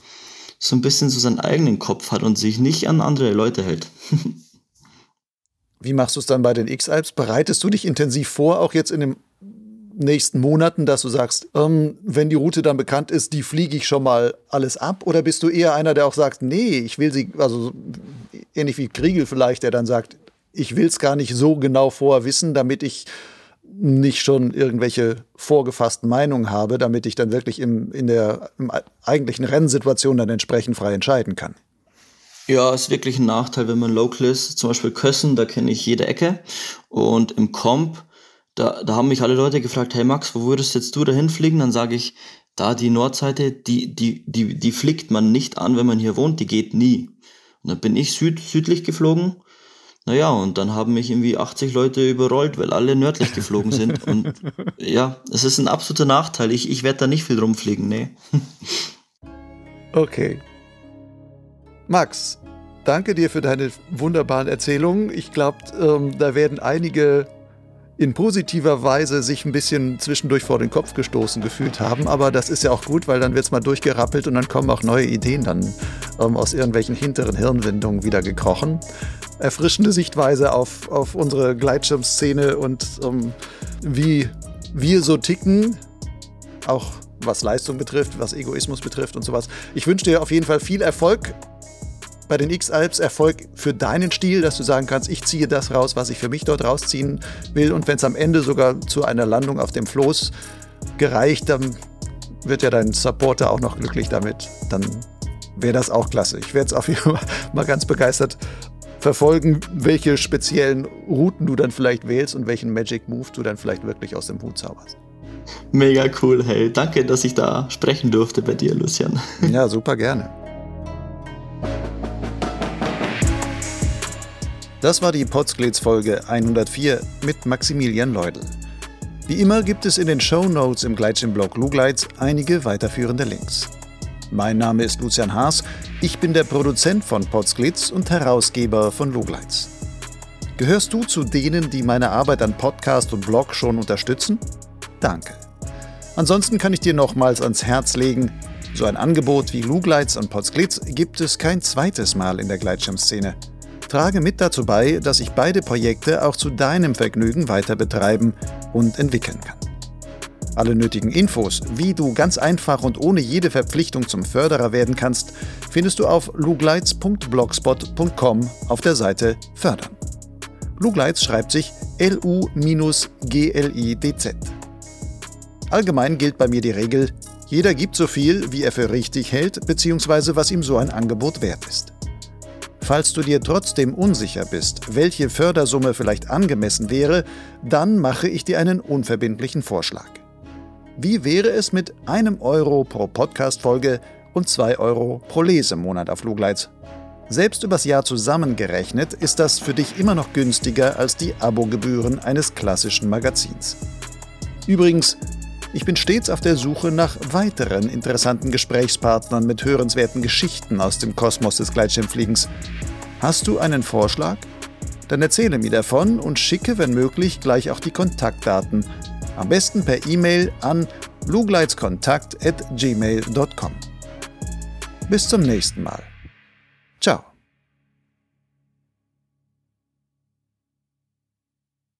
so ein bisschen so seinen eigenen Kopf hat und sich nicht an andere Leute hält. *laughs* Wie machst du es dann bei den X-Alps? Bereitest du dich intensiv vor, auch jetzt in dem nächsten Monaten, dass du sagst, ähm, wenn die Route dann bekannt ist, die fliege ich schon mal alles ab? Oder bist du eher einer, der auch sagt, nee, ich will sie, also ähnlich wie Kriegel vielleicht, der dann sagt, ich will es gar nicht so genau vorher wissen, damit ich nicht schon irgendwelche vorgefassten Meinungen habe, damit ich dann wirklich im, in der im eigentlichen Rennsituation dann entsprechend frei entscheiden kann. Ja, ist wirklich ein Nachteil, wenn man local ist. Zum Beispiel Kössen, da kenne ich jede Ecke. Und im Comp da, da haben mich alle Leute gefragt, hey Max, wo würdest jetzt du dahin fliegen? Dann sage ich, da die Nordseite, die, die, die, die fliegt man nicht an, wenn man hier wohnt, die geht nie. Und dann bin ich süd, südlich geflogen. Naja, und dann haben mich irgendwie 80 Leute überrollt, weil alle nördlich geflogen sind. *laughs* Und ja, es ist ein absoluter Nachteil. Ich, ich werde da nicht viel rumfliegen, nee. *laughs* Okay. Max, danke dir für deine wunderbaren Erzählungen. Ich glaube, ähm, da werden einige in positiver Weise sich ein bisschen zwischendurch vor den Kopf gestoßen gefühlt haben. Aber das ist ja auch gut, weil dann wird es mal durchgerappelt und dann kommen auch neue Ideen dann ähm, aus irgendwelchen hinteren Hirnwindungen wieder gekrochen. Erfrischende Sichtweise auf, auf unsere Gleitschirmszene und ähm, wie wir so ticken, auch was Leistung betrifft, was Egoismus betrifft und sowas. Ich wünsche dir auf jeden Fall viel Erfolg bei den X-Alps Erfolg für deinen Stil, dass du sagen kannst, ich ziehe das raus, was ich für mich dort rausziehen will. Und wenn es am Ende sogar zu einer Landung auf dem Floß gereicht, dann wird ja dein Supporter auch noch glücklich damit. Dann wäre das auch klasse. Ich werde es auf jeden Fall *laughs* mal ganz begeistert verfolgen, welche speziellen Routen du dann vielleicht wählst und welchen Magic Move du dann vielleicht wirklich aus dem Hut zauberst. Mega cool, hey. Danke, dass ich da sprechen durfte bei dir, Lucian. Ja, super gerne. Das war die Potsglitz Folge 104 mit Maximilian Leudel. Wie immer gibt es in den Show Notes im Gleitschirmblog Lugleitz einige weiterführende Links. Mein Name ist Lucian Haas, ich bin der Produzent von Potsglitz und Herausgeber von Lugleitz. Gehörst du zu denen, die meine Arbeit an Podcast und Blog schon unterstützen? Danke. Ansonsten kann ich dir nochmals ans Herz legen, so ein Angebot wie Lugleitz und Potsglitz gibt es kein zweites Mal in der Gleitschirmszene. Trage mit dazu bei, dass ich beide Projekte auch zu deinem Vergnügen weiter betreiben und entwickeln kann. Alle nötigen Infos, wie du ganz einfach und ohne jede Verpflichtung zum Förderer werden kannst, findest du auf lugleitz.blogspot.com auf der Seite Fördern. Lugleitz schreibt sich L-U-G-L-I-D-Z. Allgemein gilt bei mir die Regel, jeder gibt so viel, wie er für richtig hält, bzw. was ihm so ein Angebot wert ist. Falls du dir trotzdem unsicher bist, welche Fördersumme vielleicht angemessen wäre, dann mache ich dir einen unverbindlichen Vorschlag. Wie wäre es mit einem Euro pro Podcast-Folge und zwei Euro pro Lesemonat auf Lugleitz? Selbst übers Jahr zusammengerechnet ist das für dich immer noch günstiger als die Abogebühren eines klassischen Magazins. Übrigens, ich bin stets auf der Suche nach weiteren interessanten Gesprächspartnern mit hörenswerten Geschichten aus dem Kosmos des Gleitschirmfliegens. Hast du einen Vorschlag? Dann erzähle mir davon und schicke, wenn möglich, gleich auch die Kontaktdaten. Am besten per E-Mail an lugleitskontakt@gmail.com. Bis zum nächsten Mal.